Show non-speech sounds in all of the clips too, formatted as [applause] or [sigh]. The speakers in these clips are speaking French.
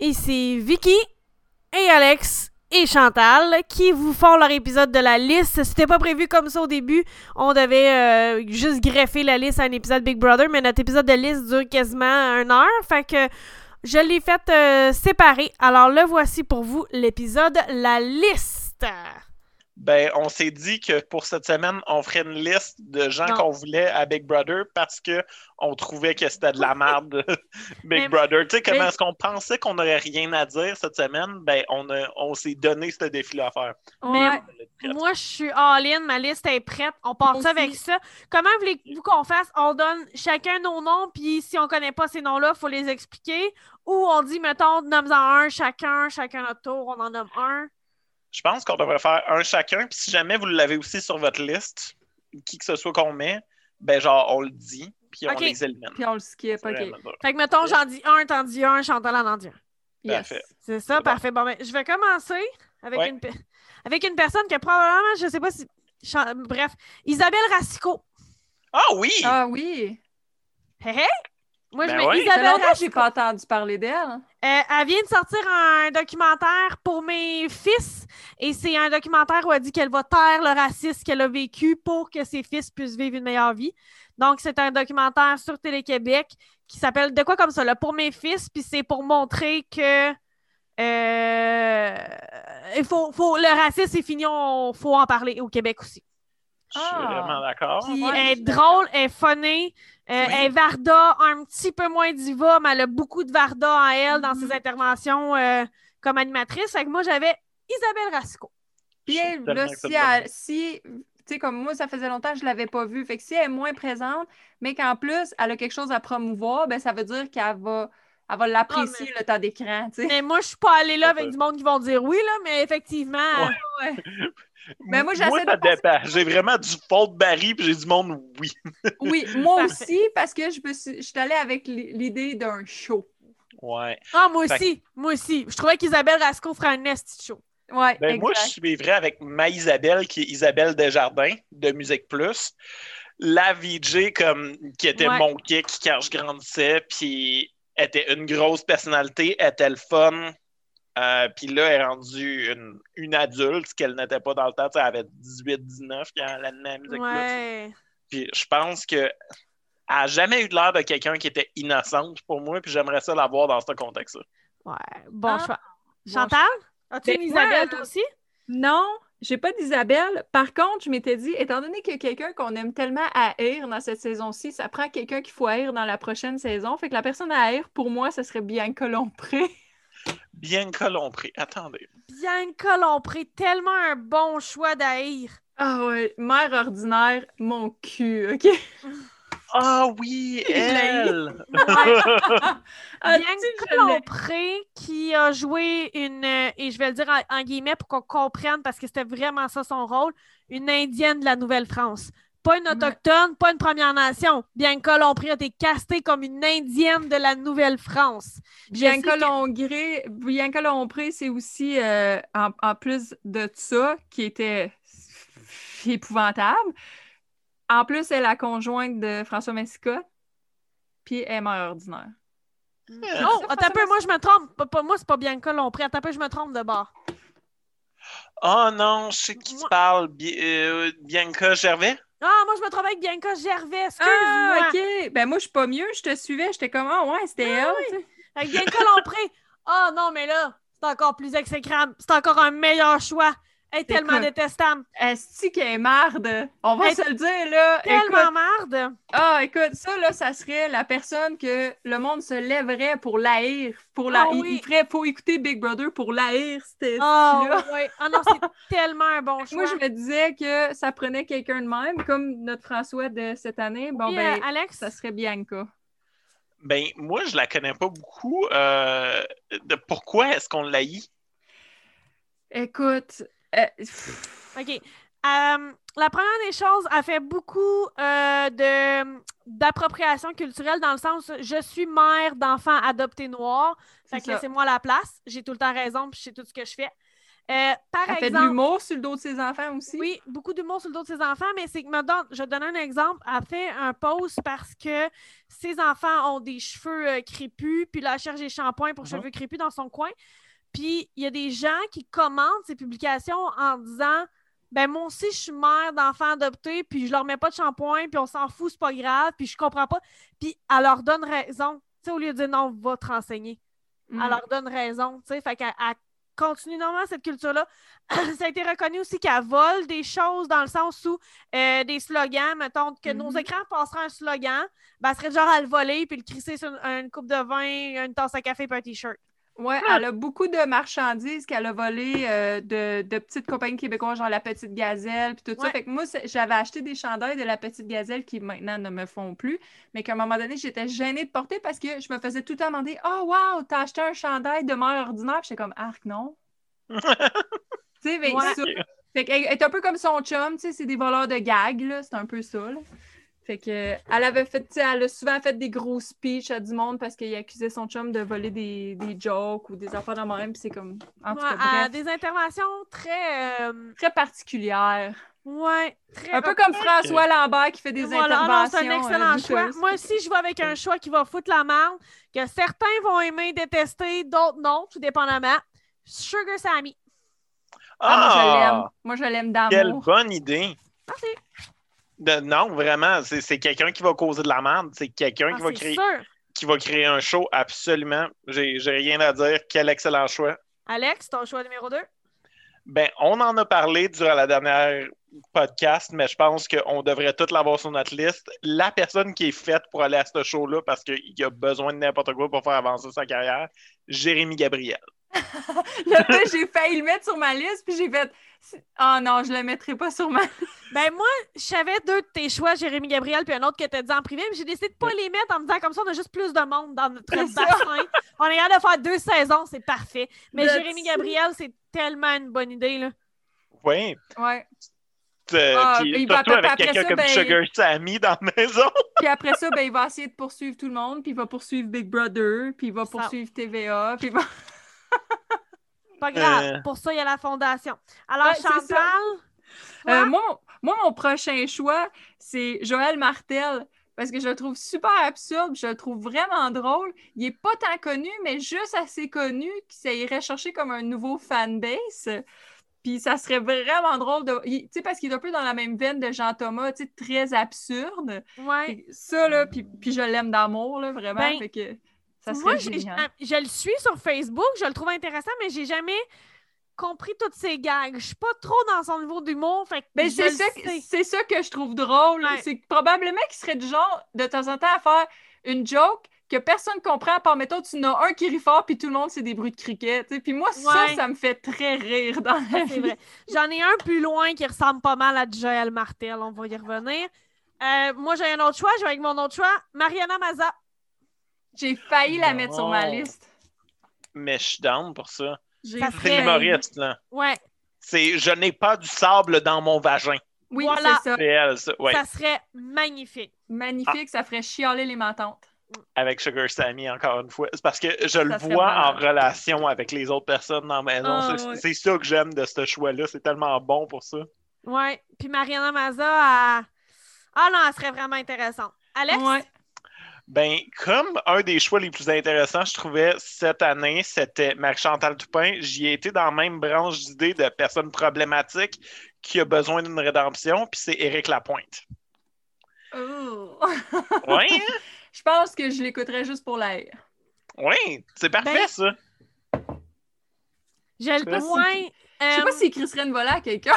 C'est Vicky et Alex et Chantal qui vous font leur épisode de la liste. C'était pas prévu comme ça au début. On devait euh, juste greffer la liste à un épisode Big Brother, mais notre épisode de liste dure quasiment une heure. Fait que je l'ai fait euh, séparer. Alors le voici pour vous, l'épisode La liste. Ben, on s'est dit que pour cette semaine, on ferait une liste de gens qu'on voulait à Big Brother parce que on trouvait que c'était de la merde, [laughs] Big Mais- Brother. Tu sais, comment mais- est-ce qu'on pensait qu'on n'aurait rien à dire cette semaine? Ben, on, a- on s'est donné ce défi-là à faire. Ouais. Moi, je suis all-in, ma liste est prête. On part aussi. avec ça. Comment voulez-vous qu'on fasse? On donne chacun nos noms, puis si on connaît pas ces noms-là, il faut les expliquer. Ou on dit, mettons, nomme-en un, chacun, chacun notre tour, on en nomme un. Je pense qu'on devrait faire un chacun. Puis si jamais vous l'avez aussi sur votre liste, qui que ce soit qu'on met, ben genre, on le dit, puis on les élimine. Puis on le skip, ok. Fait que, mettons, j'en dis un, t'en dis un, Chantal en en dit un. Yes. Parfait. C'est ça, parfait. Bon, ben, je vais commencer avec, Ouais. une, pe- avec une personne que probablement, je sais pas si. Bref, Isabelle Racicot. Ah oui! Ah oui! Hé hé! Moi, je Ben. Ça fait Isabelle longtemps que j'ai pas entendu parler d'elle. Euh, elle vient de sortir un documentaire pour mes fils et c'est un documentaire où elle dit qu'elle va taire le racisme qu'elle a vécu pour que ses fils puissent vivre une meilleure vie. Donc, c'est un documentaire sur Télé-Québec qui s'appelle De quoi comme ça, là, pour mes fils, puis c'est pour montrer que euh, il faut, faut, le racisme, c'est fini, il faut en parler au Québec aussi. Je suis Ah. vraiment d'accord. Puis ouais, elle est drôle, elle est funny, euh, Oui. elle est Varda, un petit peu moins diva, mais elle a beaucoup de Varda en elle dans ses Mhm. interventions euh, comme animatrice. Fait que moi, j'avais Isabelle Rasco. Puis elle, là, si, elle- si tu sais, comme moi, ça faisait longtemps que je l'avais pas vue. Fait que si elle est moins présente, mais qu'en plus, elle a quelque chose à promouvoir, ben ça veut dire qu'elle va, elle va l'apprécier Ah, le temps d'écran, tu sais. Mais moi, je suis pas allée là avec du monde qui vont dire oui, là, mais effectivement. Ouais. [laughs] Mais moi, j'essaie de ça penser- dépend. J'ai vraiment du faux de Barry, puis j'ai du monde, oui. [laughs] Oui, moi aussi, parce que je me suis, je suis allée avec l'i- l'idée d'un show. Ouais. Ah, moi Fait aussi, moi aussi. Je trouvais qu'Isabelle Rasco ferait un nasty show. Ouais, Ben, moi, je exact. suivrais avec ma Isabelle, qui est Isabelle Desjardins, de Musique Plus. La VJ, comme, qui était Ouais. mon kick quand je grandissais, puis était une grosse personnalité, était le fun. Euh, puis là, elle est rendue une, une adulte, ce qu'elle n'était pas dans le temps. Elle avait 18-19 quand elle animait à Musique. Puis je pense que elle n'a jamais eu l'air de quelqu'un qui était innocente pour moi, puis j'aimerais ça la voir dans ce contexte-là. Ouais. Bon Ah, choix. bon Chantal? As-tu une Isabelle, euh, toi aussi? Non, j'ai pas d'Isabelle. Par contre, je m'étais dit, étant donné qu'il y a quelqu'un qu'on aime tellement haïr dans cette saison-ci, ça prend quelqu'un qu'il faut haïr dans la prochaine saison. Fait que la personne à haïr, pour moi, ce serait Bianca Lompré. [laughs] Bien colompré. Attendez. Bianca Lompré, tellement un bon choix d'haïr. Ah ouais, mère ordinaire, mon cul, OK? Ah oui, [laughs] elle! Bianca l'ai. Lompré qui a joué une, euh, et je vais le dire en, en guillemets pour qu'on comprenne parce que c'était vraiment ça son rôle, une Indienne de la Nouvelle-France. Pas une autochtone, pas une Première Nation. Bianca Lompré a été castée comme une Indienne de la Nouvelle-France. Bianca que- Lompré, Bianca Lompré, c'est aussi, euh, en, en plus de ça, qui était épouvantable, en plus, elle est la conjointe de François Massicotte, puis elle est mère ordinaire. Oh, ça, attends un peu, moi je me trompe. Pas- pas- moi, c'est pas Bianca Lompré. Attends un peu, je me trompe de bord. Oh non, je sais qui tu Moi- parles. Bi- euh, Bianca Gervais? Ah, moi je me trompe avec Bianca Gervais. Excuse-moi. Ah, ok. Ben moi, je suis pas mieux, je te suivais, j'étais comme, ah ouais, c'était elle, tu sais. Avec Bianca Lompré. Ah non, mais là, c'est encore plus exécrable. C'est encore un meilleur choix. Elle est tellement Écoute, détestable. Est-ce qu'elle est marde? On va Elle se le dire, là. Tellement Écoute, marde. ah, écoute, ça, là, ça serait la personne que le monde se lèverait pour l'haïr. Pour la... Ah il, oui. il ferait, faut écouter Big Brother pour l'haïr, c'était Ah là ouais. Ah non, c'est [laughs] tellement un bon choix. Moi, je me disais que ça prenait quelqu'un de même, comme notre François de cette année. Bon, ben, euh, Alex, ça serait Bianca. Ben, moi, je la connais pas beaucoup. Euh, de pourquoi est-ce qu'on l'haït? Écoute, euh, OK. Euh, la première des choses, elle fait beaucoup euh, de d'appropriation culturelle dans le sens je suis mère d'enfants adoptés noirs. Fait que laissez-moi la place. J'ai tout le temps raison, puis je sais tout ce que je fais. Euh, par Elle fait de l'humour sur le dos de ses enfants aussi? oui, beaucoup d'humour sur le dos de ses enfants, mais c'est que, me donne, je donner un exemple. Elle fait un post parce que ses enfants ont des cheveux euh, crépus, puis là, elle cherche des shampoings pour Mhm. cheveux crépus dans son coin. Puis il y a des gens qui commentent ces publications en disant Ben, moi aussi, je suis mère d'enfants adoptés, puis je leur mets pas de shampoing, puis on s'en fout, c'est pas grave, puis je comprends pas. Puis elle leur donne raison. Tu sais, au lieu de dire non, va te renseigner. Mm. Elle leur donne raison. Tu sais, fait qu'elle elle continue normalement cette culture-là. [clears throat] Ça a été reconnu aussi qu'elle vole des choses dans le sens où euh, des slogans, mettons, que nos Mhm. écrans passeraient un slogan, ben, elle serait du genre à le voler puis le crisser sur une, une coupe de vin, une tasse à café puis un t-shirt. Ouais, elle a beaucoup de marchandises qu'elle a volées euh, de, de petites compagnies québécoises, genre la Petite Gazelle, puis tout ça. Fait que moi, j'avais acheté des chandails de la Petite Gazelle qui maintenant ne me font plus, mais qu'à un moment donné, j'étais gênée de porter parce que je me faisais tout le temps demander Oh, wow, t'as acheté un chandail de mère ordinaire? Puis j'étais comme Arc, non. [laughs] tu sais, mais Ouais. ça- Fait qu'elle est un peu comme son chum, tu sais, c'est des voleurs de gags, là, c'est un peu ça, là. Fait que, elle avait fait, tu sais, elle a souvent fait des gros speeches à du monde parce qu'il accusait son chum de voler des, des jokes ou des affaires de même, puis c'est comme, en tout cas, bref, des interventions très. euh, très particulière. ouais, très. Un peu comme François Lambert qui fait des Voilà, ah non, c'est interventions. un excellent euh, choix. douteuses. Moi aussi, je vais avec un choix qui va foutre la merde, que certains vont aimer, détester, d'autres non, tout dépendamment. Sugar Sammy. Ah, moi, je l'aime. Ah, Moi, je l'aime quelle d'amour. bonne idée. Merci. De- non, vraiment, c'est quelqu'un qui va causer de la merde. C'est quelqu'un Ah, qui, va créer, sûr. qui va créer un show, absolument. J'ai j'ai rien à dire. Quel excellent choix. Alex, ton choix numéro 2. Ben, on en a parlé durant la dernière podcast, mais je pense qu'on devrait tout l'avoir sur notre liste. La personne qui est faite pour aller à ce show-là parce qu'il a besoin de n'importe quoi pour faire avancer sa carrière, Jérémy Gabriel. [laughs] Fait, j'ai failli le mettre sur ma liste, puis j'ai fait Oh non, je le mettrai pas sur ma Ben moi, je savais deux de tes choix, Jérémy Gabriel, puis un autre que tu dit en privé, mais j'ai décidé de pas les mettre en me disant comme ça, on a juste plus de monde dans notre bassin. on est capable de faire deux saisons, c'est parfait. Mais That's Jérémy Gabriel, c'est tellement une bonne idée, là. Oui. Ouais. Euh, Ah, puis il va surtout avec après quelqu'un ça, comme ben- Sugar Sammy dans la maison. [laughs] Puis après ça, ben, il va essayer de poursuivre tout le monde, puis il va poursuivre Big Brother, puis il va Ça. poursuivre TVA, puis il va... Pas grave. Euh. Pour ça, il y a la fondation. Alors, Ouais. Chantal, Euh, moi, moi, mon prochain choix, c'est Joël Martel. Parce que je le trouve super absurde, je le trouve vraiment drôle. Il est pas tant connu, mais juste assez connu que ça irait chercher comme un nouveau fanbase. Puis ça serait vraiment drôle de. Tu sais, parce qu'il est un peu dans la même veine de Jean Thomas, tu sais, très absurde. ouais. Ça, là, puis, puis je l'aime d'amour, là, vraiment. Ben, fait que ça serait Moi, je le suis sur Facebook, je le trouve intéressant, mais j'ai jamais compris toutes ses gags. Je suis pas trop dans son niveau d'humour, fait je c'est ça, c'est ça que je trouve drôle. Ouais. C'est probablement qu'il serait du genre, de temps en temps, à faire une joke que personne comprend, à part, mettons, tu en as un qui rit fort, puis tout le monde, c'est des bruits de cricket. Puis moi, ça, Ouais. ça me fait très rire dans la C'est vie. vrai. J'en ai un plus loin qui ressemble pas mal à Joël Martel. On va y revenir. Euh, moi, j'ai un autre choix. Je vais avec mon autre choix. Mariana Maza. J'ai failli la mettre sur ma liste. Mais je suis down pour ça. C'est l'humoriste, là. Ouais, C'est Je n'ai pas du sable dans mon vagin. Oui, Voilà. c'est ça. Elle, ça. Ouais. ça serait magnifique. Magnifique, ça ferait chialer les mentantes. Avec Sugar Sammy, encore une fois. C'est parce que je le vois en relation avec les autres personnes dans la maison. Ah, c'est ouais. ça que j'aime de ce choix-là. C'est tellement bon pour ça. Ouais. Puis Mariana Maza, elle- ah non, elle serait vraiment intéressante. Alex? Ouais. Ben, comme un des choix les plus intéressants, je trouvais cette année, c'était Marie-Chantal Toupin. J'y ai été dans la même branche d'idées de personnes problématiques qui a besoin d'une rédemption, puis c'est Éric Lapointe. Oh. Oui, hein? [laughs] Je pense que je l'écouterais juste pour l'air. oui, c'est parfait Ben, ça. J'ai sais le pas point. Je sais pas s'il crisserait une volée à quelqu'un.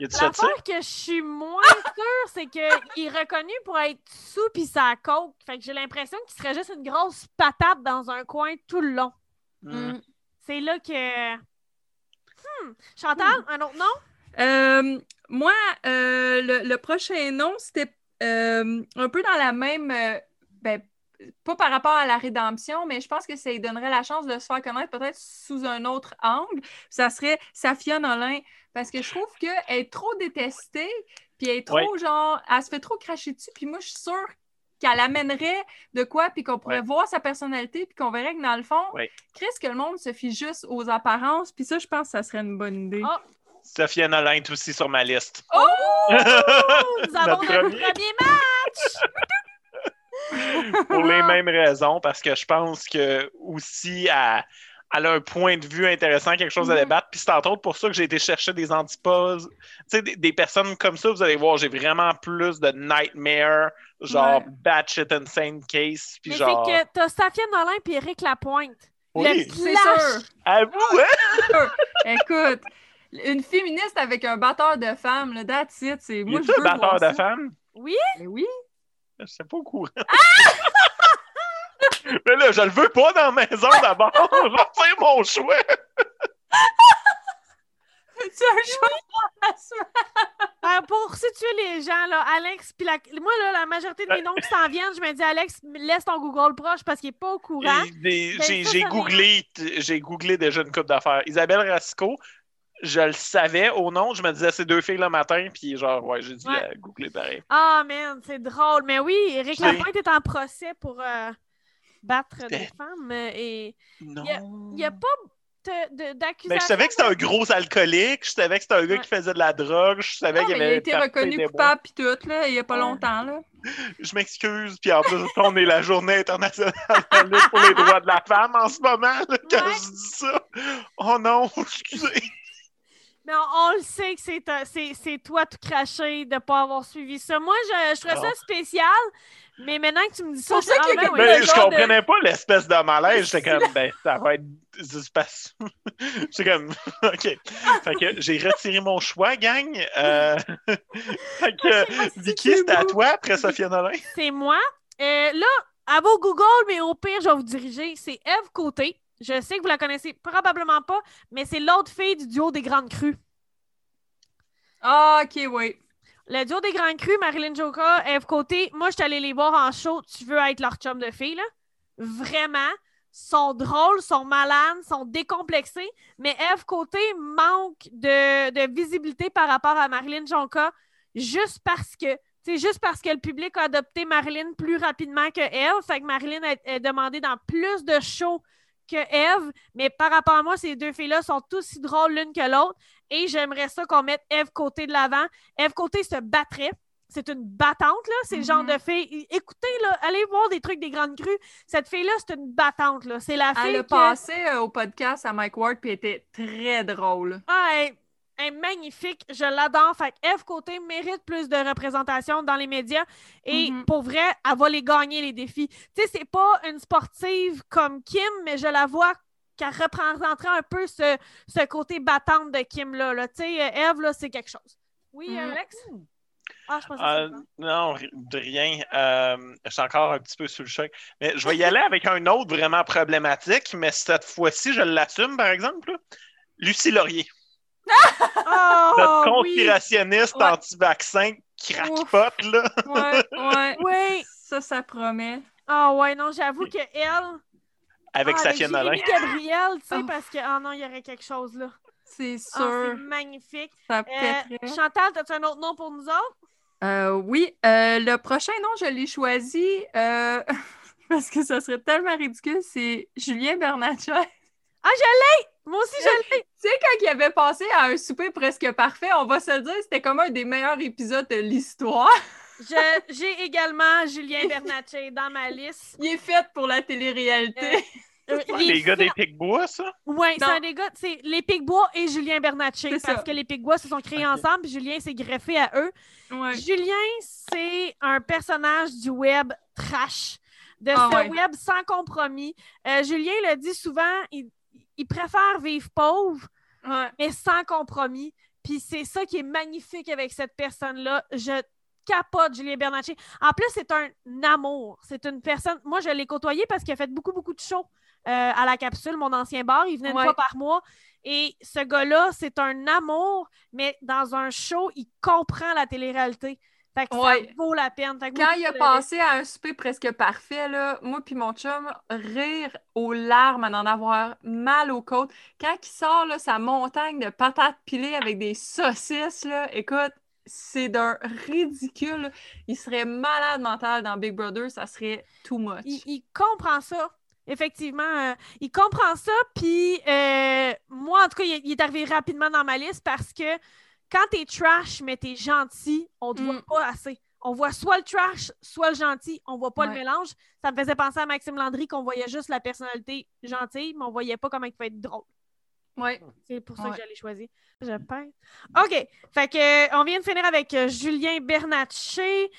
L'affaire que je suis moins sûre, c'est qu'il est reconnu pour être sous pis sa coke. Fait que j'ai l'impression qu'il serait juste une grosse patate dans un coin tout le long. Hmm. Mm. C'est là que. Hmm. Chantal, un autre nom? Euh, moi, euh, le, le prochain nom, c'était euh, un peu dans la même. euh, ben, pas par rapport à la rédemption, mais je pense que ça lui donnerait la chance de se faire connaître peut-être sous un autre angle. Ça serait Safia Nolin. Parce que je trouve qu'elle est trop détestée, puis elle est trop Ouais. genre. Elle se fait trop cracher dessus, puis moi, je suis sûre qu'elle amènerait de quoi, puis qu'on pourrait Ouais. voir sa personnalité, puis qu'on verrait que dans le fond, Ouais. Chris, que le monde se fie juste aux apparences, puis ça, je pense que ça serait une bonne idée. Ah. Sophia Nolin est aussi sur ma liste. Oh! [laughs] Nous avons Notre notre premier. premier match! [laughs] pour les mêmes raisons, parce que je pense que aussi elle, elle a un point de vue intéressant, quelque chose à Mhm. débattre. Puis c'est entre autres pour ça que j'ai été chercher des antipodes. Tu sais, des, des personnes comme ça, vous allez voir, j'ai vraiment plus de nightmare, genre Ouais. batshit insane case. Puis Mais genre. c'est que t'as Safia Nolin et Eric Lapointe. Oui, Le C'est clash! sûr. avoue, hein? [laughs] Écoute, une féministe avec un batteur de femmes, là, that's it. C'est... Il Moi, est je un veux batteur voir de ça. femmes? Oui? Mais oui. Je sais pas au courant. [laughs] Mais là, je le veux pas dans la maison d'abord. [laughs] Je vais faire mon choix. C'est un choix? [laughs] Euh, pour situer les gens, là, Alex, puis la... moi, là, la majorité de mes noms qui s'en viennent, je me dis, Alex, laisse ton Google proche parce qu'il n'est pas au courant. Ben, J'ai ça googlé, j'ai googlé déjà une coupe d'affaires. Isabelle Rasco, je le savais au nom, je me disais ces deux filles le matin, puis genre, ouais, j'ai dû Ouais. googler pareil. Ah, man, c'est drôle. Mais oui, Eric. Lapointe est en procès pour euh, battre des femmes euh, et Non. il n'y a pas d'accusation. Mais je savais que c'était un gros alcoolique, je savais que c'était un gars Ouais. qui faisait de la drogue, je savais qu'il avait il a été reconnu coupable puis tout, là, il y a pas longtemps, là. Je m'excuse, puis en plus, on est la journée internationale pour les droits de la femme en ce moment, là, quand Ouais. je dis ça. Oh non, [laughs] excusez. Mais on, on le sait que c'est c'est c'est toi tout craché de ne pas avoir suivi ça. Moi, je, je trouve ça spécial, mais maintenant que tu me dis ça, je ah, ben comme- oui. Mais le je genre de- comprenais pas l'espèce de malaise. J'étais comme, [laughs] ben, ça va être. pas- [laughs] J'étais comme, [laughs] OK. Fait que j'ai retiré mon choix, gang. Euh... fait que, Vicky, c'était à toi après Sophia Nolin. C'est moi. Euh, là, à vos Google, mais au pire, je vais vous diriger. C'est Eve Côté. Je sais que vous la connaissez probablement pas, mais c'est l'autre fille du duo des Grandes Crues. Ah, ok, oui. Le duo des Grandes Crues, Marilyn Joka, Eve Côté, moi, je suis allée les voir en show. Tu veux être leur chum de fille, là? Vraiment. Sont drôles, sont malades, sont décomplexés, mais Eve Côté manque de, de visibilité par rapport à Marilyn Jonca juste parce que c'est juste parce que le public a adopté Marilyn plus rapidement que Eve. Fait que Marilyn a, a demandé dans plus de shows que Eve. Mais par rapport à moi, ces deux filles-là sont aussi drôles l'une que l'autre. Et j'aimerais ça qu'on mette Eve côté de l'avant. Eve côté se battrait. C'est une battante, là. C'est le genre Mhm. de fille. Écoutez, là, allez voir des trucs des grandes crues. Cette fille-là, c'est une battante, là. C'est la fille. Elle a que- passé euh, au podcast à Mike Ward puis était très drôle. Elle est magnifique. Je l'adore. Fait que Eve Côté mérite plus de représentation dans les médias. Et Mhm. pour vrai, elle va les gagner, les défis. Tu sais, c'est pas une sportive comme Kim, mais je la vois qu'elle représenterait un peu ce, ce côté battante de Kim-là. Là. Tu sais, euh, Eve, là, c'est quelque chose. Oui, Mhm. Alex? Ah, je Euh, non, de rien. Euh, je suis encore un petit peu sous le choc. Mais je vais y aller avec un autre vraiment problématique, mais cette fois-ci, je l'assume, par exemple. là. Lucie Laurier, Oh, notre oui! conspirationniste Ouais. anti-vaccin crackpot, là. Ouais, ouais. [laughs] Oui! Ça, ça promet. Ah ouais, non, j'avoue que elle... Avec ah, Safia Nolin. Gabriel, tu sais, Oh. parce que... Ah non, il y aurait quelque chose, là. C'est Ah, sûr. c'est magnifique. ça Euh. Chantal, as-tu un autre nom pour nous autres? Euh, oui, euh, le prochain nom, je l'ai choisi euh, [laughs] parce que ça serait tellement ridicule. C'est Julien Bernatchez. Ah, je l'ai! Moi aussi, je l'ai! Tu sais, quand il avait passé à un souper presque parfait, on va se le dire, c'était comme un des meilleurs épisodes de l'histoire. [laughs] Je- J'ai également Julien Bernatchez dans ma liste. Il est fait pour la télé-réalité. Euh, [laughs] Les gars des Picbois, ça? Oui, c'est un des gars. C'est les Picbois et Julien Bernatchez. C'est Parce ça. que les Picbois se sont créés ensemble, puis Julien s'est greffé à eux. Ouais. Julien, c'est un personnage du web trash, de Ah ce ouais. web sans compromis. Euh, Julien le dit souvent, il, il préfère vivre pauvre, Ouais. mais sans compromis. Puis c'est ça qui est magnifique avec cette personne-là. Je capote Julien Bernatchez. En plus, c'est un amour. C'est une personne. Moi, je l'ai côtoyé parce qu'il a fait beaucoup, beaucoup de shows euh, à la capsule, mon ancien bar. Il venait une Ouais. fois par mois. Et ce gars-là, c'est un amour, mais dans un show, il comprend la télé-réalité. Fait que Ouais. ça vaut la peine. Fait que moi, Quand il a passé à un souper presque parfait, là, moi puis mon chum, rire aux larmes, à en avoir mal aux côtes. Quand il sort là, sa montagne de patates pilées avec des saucisses, là, écoute, c'est d'un ridicule. Il serait malade mental dans Big Brother, ça serait too much. Il, il comprend ça. Effectivement, euh, il comprend ça. Puis euh, moi, en tout cas, il, il est arrivé rapidement dans ma liste parce que quand t'es trash, mais t'es gentil, on te voit Mm. pas assez. On voit soit le trash, soit le gentil. On voit pas le mélange. Ça me faisait penser à Maxime Landry qu'on voyait juste la personnalité gentille, mais on voyait pas comment il peut être drôle. Ouais. C'est pour ça Ouais. que j'allais choisir. Je peins. OK. Fait que euh, on vient de finir avec euh, Julien Bernatchez.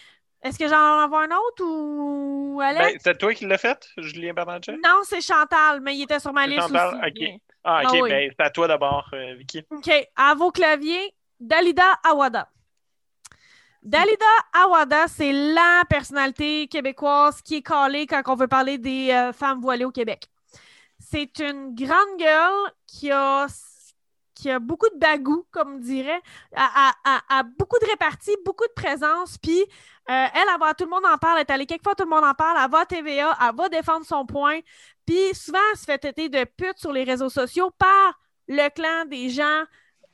Est-ce que j'en envoie un autre ou Alex? Ben, c'est toi qui l'as fait, Julien Bernatchez? non, c'est Chantal, mais il était sur ma liste Chantal? aussi. Ok. Ah, ok, Ah oui. ben, c'est à toi d'abord, euh, Vicky. OK. À vos claviers, Dalida Awada. Dalida Awada, c'est la personnalité québécoise qui est calée quand on veut parler des euh, femmes voilées au Québec. C'est une grande gueule qui a, qui a beaucoup de bagou, comme on dirait, a, a- beaucoup de répartie, beaucoup de présence, puis euh, elle, elle va, tout le monde en parle, elle est allée quelquefois, tout le monde en parle, elle va à TVA, elle va défendre son point, puis souvent, elle se fait traiter de pute sur les réseaux sociaux par le clan des gens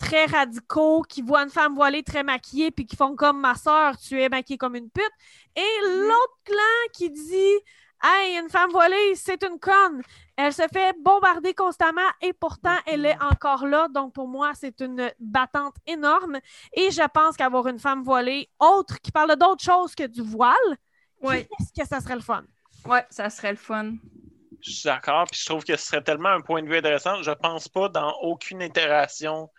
très radicaux qui voient une femme voilée très maquillée puis qui font comme ma soeur, tu es maquillée comme une pute. Et l'autre clan qui dit Hey, une femme voilée, c'est une conne. Elle se fait bombarder constamment et pourtant elle est encore là. Donc pour moi, c'est une battante énorme. Et je pense qu'avoir une femme voilée autre qui parle d'autre chose que du voile, Ouais. qu'est-ce que ça serait le fun? Ouais, ça serait le fun. Je suis d'accord, puis je trouve que ce serait tellement un point de vue intéressant. Je pense pas dans aucune itération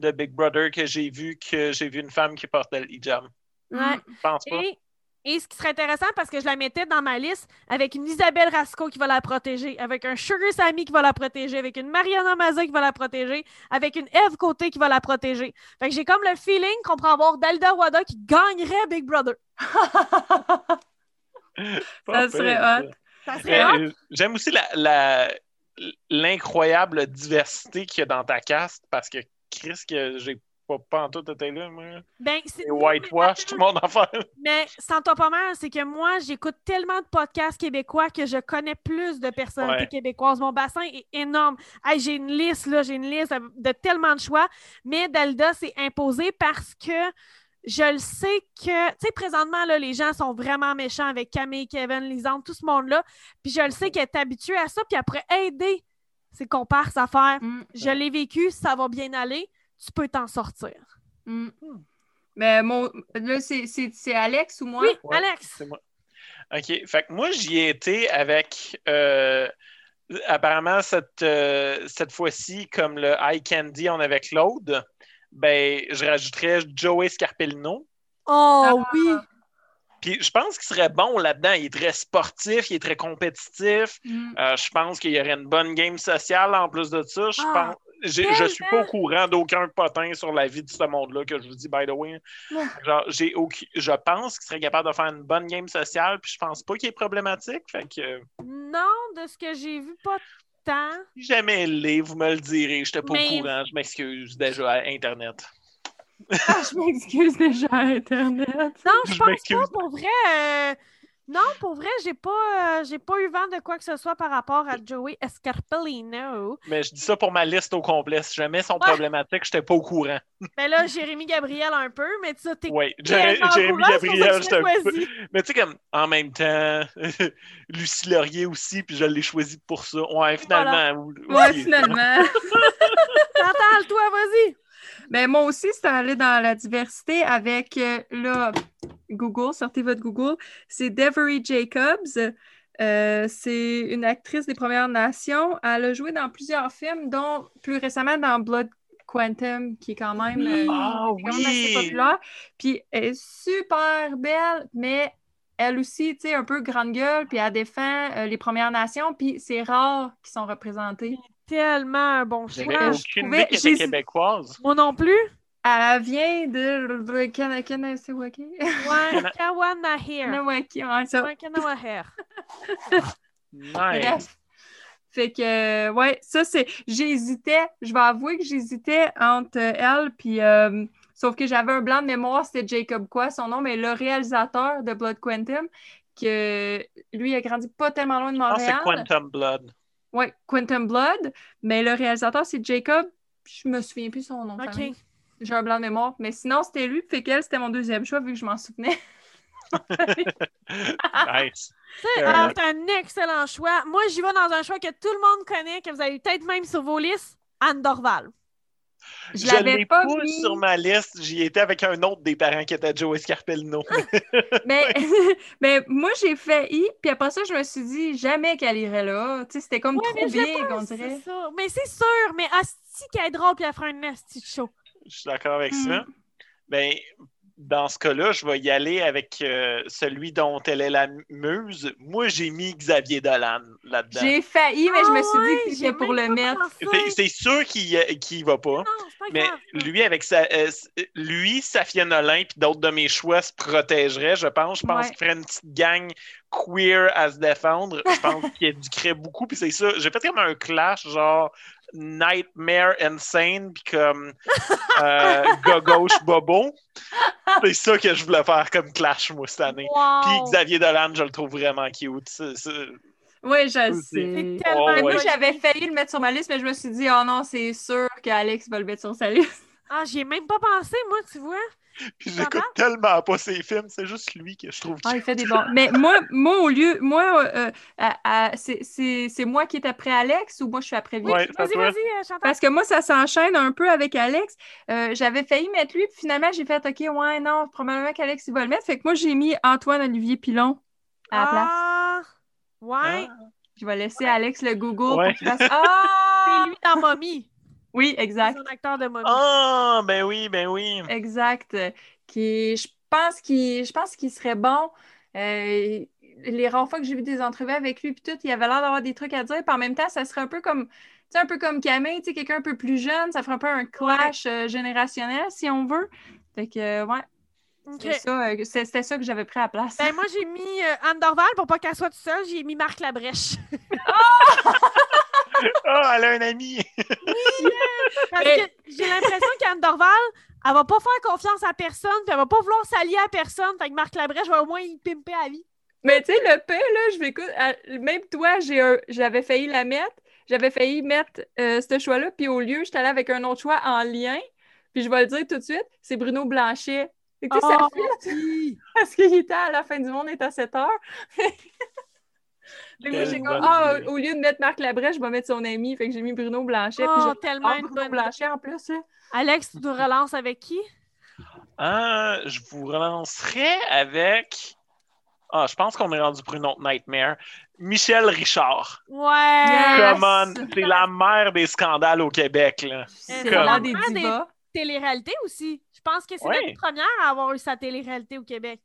de Big Brother que j'ai vu que j'ai vu une femme qui portait le hijab. Ouais. Je pense pas. Et, et ce qui serait intéressant, parce que je la mettais dans ma liste avec une Isabelle Rasco qui va la protéger, avec un Sugar Sammy qui va la protéger, avec une Mariana Maza qui va la protéger, avec une Eve Côté qui va la protéger. Fait que j'ai comme le feeling qu'on pourrait avoir Dalida Wada qui gagnerait Big Brother. [laughs] Ça serait hot. Ça serait hot. Euh, J'aime aussi la, la- l'incroyable diversité qu'il y a dans ta cast parce que Chris, que j'ai pas, pas en tout été là, moi. Ben, c'est- whitewash, tout mon affaire. Mais sans toi pas mal, c'est que moi, j'écoute tellement de podcasts québécois que je connais plus de personnalités Ouais. québécoises. Mon bassin est énorme. Hey, j'ai une liste, là, j'ai une liste de, tellement de choix. Mais Dalda s'est imposé parce que je le sais que, tu sais, présentement, là, les gens sont vraiment méchants avec Camille, Kevin, Lisande, tout ce monde-là. Puis je le sais qu'elle est habituée à ça. Puis après, aider ses comparses à faire. Mm, Je l'ai vécu, ça va bien aller. Tu peux t'en sortir. mm. Mais mon... là, c'est- c'est c'est Alex ou moi? Oui, Ouais. Alex. C'est moi. OK. Fait que moi, j'y ai été avec. euh, apparemment, cette, euh, cette fois-ci, comme le Eye Candy, on avait Claude. Ben, je rajouterais Joey Scarpellino. Oh Ah. oui! Puis je pense qu'il serait bon là-dedans. Il est très sportif, il est très compétitif. Mm. Euh, je pense qu'il y aurait une bonne game sociale en plus de ça. Je Ah, pense. Je suis pas au courant d'aucun potin sur la vie de ce monde-là que je vous dis, by the way. Genre, j'ai aucun- je pense qu'il serait capable de faire une bonne game sociale, puis je pense pas qu'il est problématique. Fait que Non, de ce que j'ai vu, pas tant. si jamais il l'est, vous me le direz. J'étais pas Mais- au courant. Je m'excuse déjà à Internet. Ah, je m'excuse déjà à Internet. Non, je Je pense pas. Pour vrai, euh, non, pour vrai, j'ai pas, euh, j'ai pas eu vent de quoi que ce soit par rapport à Joey Escarpellino. Mais je dis ça pour ma liste au complet. Si jamais ils sont Ouais. problématiques, j'étais pas au courant. Mais là, Jérémy Gabriel un peu, mais tu sais, t'es Oui, Jérémy Gabriel, je j'étais l'ai un peu- choisi. Mais tu sais, comme en même temps, [laughs] Lucie Laurier aussi, puis je l'ai choisi pour ça. Ouais, finalement. ou- Ouais, finalement. [laughs] Chantal, toi, vas-y. Mais moi aussi, c'est aller dans la diversité avec, euh, là, Google, sortez votre Google. C'est Devery Jacobs. Euh, c'est une actrice des Premières Nations. Elle a joué dans plusieurs films, dont plus récemment dans Blood Quantum, qui est quand même, euh, qui est quand même assez populaire. Puis elle est super belle, mais elle aussi, tu sais, un peu grande gueule, puis elle défend euh, les Premières Nations, puis c'est rare qu'ils sont représentés. Tellement un bon choix. je aucune trouvais- idée québécoise. Moi non plus. Elle vient de Kana- Kanawaki. Ouais, Kawanahir. Kanawaki, ouais, ça. Ouais, Kanawahir. Nice. Fait que, ouais, ça, c'est. J'hésitais, je vais avouer que j'hésitais entre elle, puis. euh, sauf que j'avais un blanc de mémoire, c'était Jacob quoi, son nom, mais le réalisateur de Blood Quantum, que lui, il a grandi pas tellement loin de pense que c'est Montréal. Quantum Blood. Ouais, Quantum Blood, mais le réalisateur, c'est Jacob, je me souviens plus son nom. de OK. famille. J'ai un blanc de mémoire. Mais sinon, c'était lui. Fait qu'elle, c'était mon deuxième choix vu que je m'en souvenais. [laughs] nice. Tu sais, Euh, alors, c'est un excellent choix. Moi, j'y vais dans un choix que tout le monde connaît, que vous avez peut-être même sur vos listes, Anne Dorval. Je Je l'avais pas pas mis. sur ma liste. J'y étais avec un autre des parents qui était Joey Scarpellino. [laughs] Mais, [laughs] mais moi, j'ai failli. Puis après ça, je me suis dit jamais qu'elle irait là. Tu sais, c'était comme Ouais, trop big, on dirait. ça. Mais c'est sûr, mais Asti qu'elle est drôle, puis elle fera un Asti de show. Je suis d'accord avec Mm. ça. Ben, dans ce cas-là, je vais y aller avec euh, celui dont elle est la muse. Moi, j'ai mis Xavier Dolan là-dedans. J'ai failli, mais je me Ah suis dit que j'ai c'était pour le mettre. C'est- sûr qu'il y va pas. Non, pas Mais grave. lui, avec sa, euh, lui, Safia Nolin, puis d'autres de mes choix se protégeraient, je pense. Je pense Ouais. qu'il ferait une petite gang queer à se défendre. Je pense [laughs] qu'il éduquerait beaucoup. Puis c'est ça. J'ai fait comme un clash, genre Nightmare Insane, puis comme euh, [laughs] gauche Bobo. C'est ça que je voulais faire comme clash, moi, cette année. Wow. Puis Xavier Dolan, je le trouve vraiment cute. C'est- c'est- Oui, je sais. C'est tellement Oh, Mais moi, j'avais failli le mettre sur ma liste, mais je me suis dit, oh non, c'est sûr qu'Alex va le mettre sur sa liste. Ah, j'y ai même pas pensé, moi, tu vois. [laughs] Puis j'écoute tellement pas ses films, c'est juste lui que je trouve Ah, il fait des [laughs] bons. Mais moi, moi au lieu, moi, euh, à- c'est- c'est c'est moi qui est après Alex ou moi je suis après? Ouais, à Vas-y, vas-y, euh, Chantal. Parce que moi, ça s'enchaîne un peu avec Alex. Euh, J'avais failli mettre lui, puis finalement, j'ai fait OK, ouais, non, probablement qu'Alex, il va le mettre. Fait que moi, j'ai mis Antoine-Olivier Pilon à la place. Ah, ouais. Ah. Je vais laisser Alex le Google Ouais. pour qu'il fasse [laughs] Ah! C'est lui dans Mommy. Oui, C'est exact. son acteur de Mommy. Ah, ben oui, ben oui. Exact. Qui, je pense qu'il je pense qu'il serait bon. Euh, les rares fois que j'ai vu des entrevues avec lui, puis tout, il avait l'air d'avoir des trucs à dire. Puis en même temps, ça serait un peu comme, tu sais, un peu comme Camille, tu sais, quelqu'un un peu plus jeune. Ça ferait un peu un clash euh, générationnel, si on veut. Fait que, euh, ouais, c'est ça, euh, c'est- c'était ça que j'avais pris à la place. Ben, moi, j'ai mis euh, Anne Dorval pour pas qu'elle soit toute seule. J'ai mis Marc Labrèche. [laughs] [laughs] Ah, [laughs] elle a un ami. Parce Mais- que j'ai l'impression qu'Anne Dorval, elle va pas faire confiance à personne, puis elle va pas vouloir s'allier à personne. Fait que Marc Labrèche va au moins y pimper à vie. Mais tu sais, le P, là, je vais écouter. Même toi, j'ai un- j'avais failli la mettre. J'avais failli mettre euh, ce choix-là, puis au lieu, j'étais allée avec un autre choix en lien. Puis je vais le dire tout de suite, c'est Bruno Blanchet. Fait que, tu sais, ça Oh, oui. [laughs] parce qu'il était à la fin du monde, il est à 7 heures. [laughs] Moi, j'ai comme, ah, au lieu de mettre Marc Labrèche, je vais mettre son ami. Fait que j'ai mis Bruno Blanchet. puis Oh, j'ai tellement une Bruno bonne Blanchet en plus. Là. Alex, tu te relances avec qui? Ah, je vous relancerai avec. Ah, je pense qu'on est rendu pour une autre nightmare. Michel Richard. Ouais. Yes. C'est la mère des scandales au Québec, là. C'est Comme- vraiment des des- divas. Télé-réalité aussi. Je pense que c'est Ouais. notre première à avoir eu sa télé-réalité au Québec.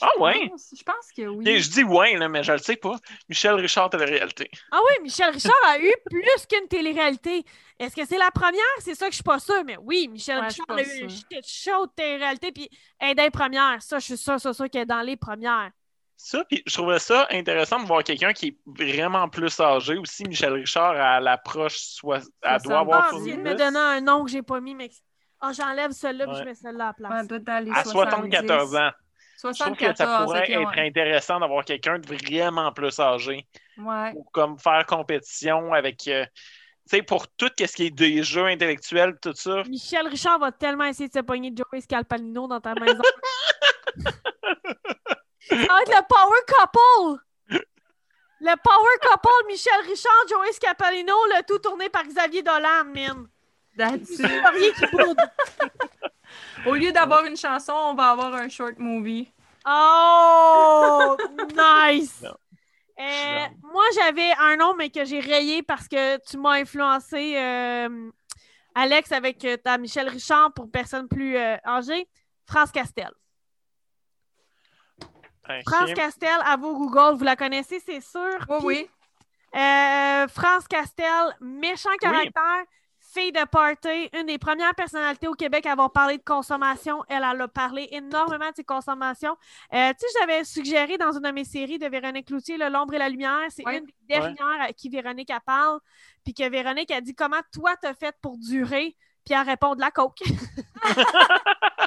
Ah ouais? pense- Je pense que oui. Et je dis ouais, là, mais je le sais pas. Michel Richard, télé-réalité. Ah oui, Michel Richard a eu plus qu'une télé-réalité. Est-ce que c'est la première? C'est ça que je suis pas sûre, mais oui, Michel Ouais, Richard a eu un sûre. shit show de télé-réalité, puis elle est dans les premières. Ça, je suis sûre, sûre, sûre qu'elle est dans les premières. Ça, puis je trouvais ça intéressant de voir quelqu'un qui est vraiment plus âgé aussi. Michel Richard, à l'approche, soit... elle doit avoir Ah, de me donner un nom que j'ai pas mis, mais... Ah, j'enlève celui-là, puis je mets celui-là à la place. Ouais, à 74 ans. Je trouve que 74, ça pourrait être ouais. intéressant d'avoir quelqu'un de vraiment plus âgé Ouais. pour comme faire compétition avec. euh, tu sais, pour tout ce qui est des jeux intellectuels, tout ça. Michel Richard va tellement essayer de se pogner de Joey Scalpalino dans ta maison. [laughs] ça va être le Power Couple! Le Power Couple, Michel Richard, Joey Scalpalino, le tout tourné par Xavier Dolan, man. That's it. Laurier qui boude. [laughs] Au lieu d'avoir une chanson, on va avoir un short movie. Oh! [laughs] Nice! Non. Euh, moi, j'avais un nom, mais que j'ai rayé parce que tu m'as influencé, euh, Alex, avec euh, ta Michel Richard pour personne plus euh, âgée. France Castel. France Castel, à vos Google, vous la connaissez, c'est sûr. Oui, Puis, oui. euh, France Castel, méchant caractère, fille de party, une des premières personnalités au Québec à avoir parlé de consommation. Elle, elle a parlé énormément de ses consommations. Euh, tu sais, j'avais suggéré dans une de mes séries de Véronique Cloutier, Le L'ombre et la lumière. C'est Ouais. une des dernières à qui Véronique elle parle. Puis que Véronique a dit comment toi t'as fait pour durer? Puis elle répond de la coke. [laughs]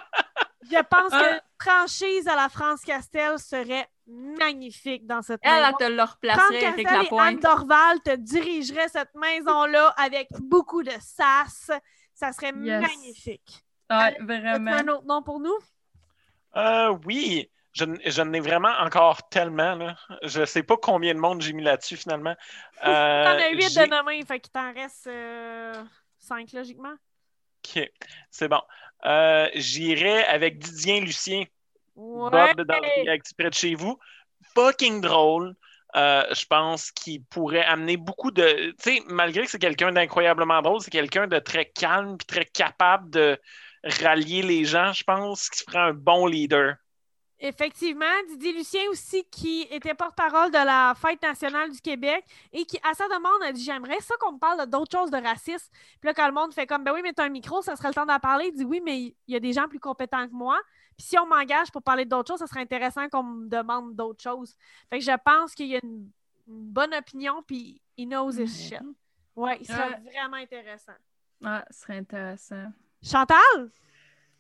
Je pense que Ah. franchise à la France Castel serait magnifique dans cette Elle, maison. elle te le replacerait avec Castel la et Anne pointe. Dorval te dirigeraient cette maison-là avec beaucoup de sas. Ça serait Yes. magnifique. Ouais, As-tu vraiment. un autre nom pour nous? Euh, oui, je, je n'ai vraiment encore tellement. Là. Je sais pas combien de monde j'ai mis là-dessus finalement. Euh, [laughs] T'en as huit j'ai- de nommés, fait qu'il t'en reste euh, cinq, logiquement. Ok, c'est bon. Euh, J'irai avec Didier Lucien, Ouais. Bob dans près de chez vous. Fucking drôle. Euh, je pense qu'il pourrait amener beaucoup de. Tu sais, malgré que c'est quelqu'un d'incroyablement drôle, c'est quelqu'un de très calme et très capable de rallier les gens, je pense, qui ferait un bon leader. Effectivement, Didier Lucien aussi, qui était porte-parole de la Fête nationale du Québec et qui, à sa demande, a dit J'aimerais ça qu'on me parle d'autres choses de racisme. Puis là, quand le monde fait comme Ben oui, mais t'as un micro, ça serait le temps d'en parler. Il dit Oui, mais il y a des gens plus compétents que moi. Puis si on m'engage pour parler d'autres choses, ça serait intéressant qu'on me demande d'autres choses. Fait que je pense qu'il y a une, une bonne opinion, puis il knows his shit. Ouais, il serait Ouais. vraiment intéressant. Ah, ce serait intéressant. Chantal?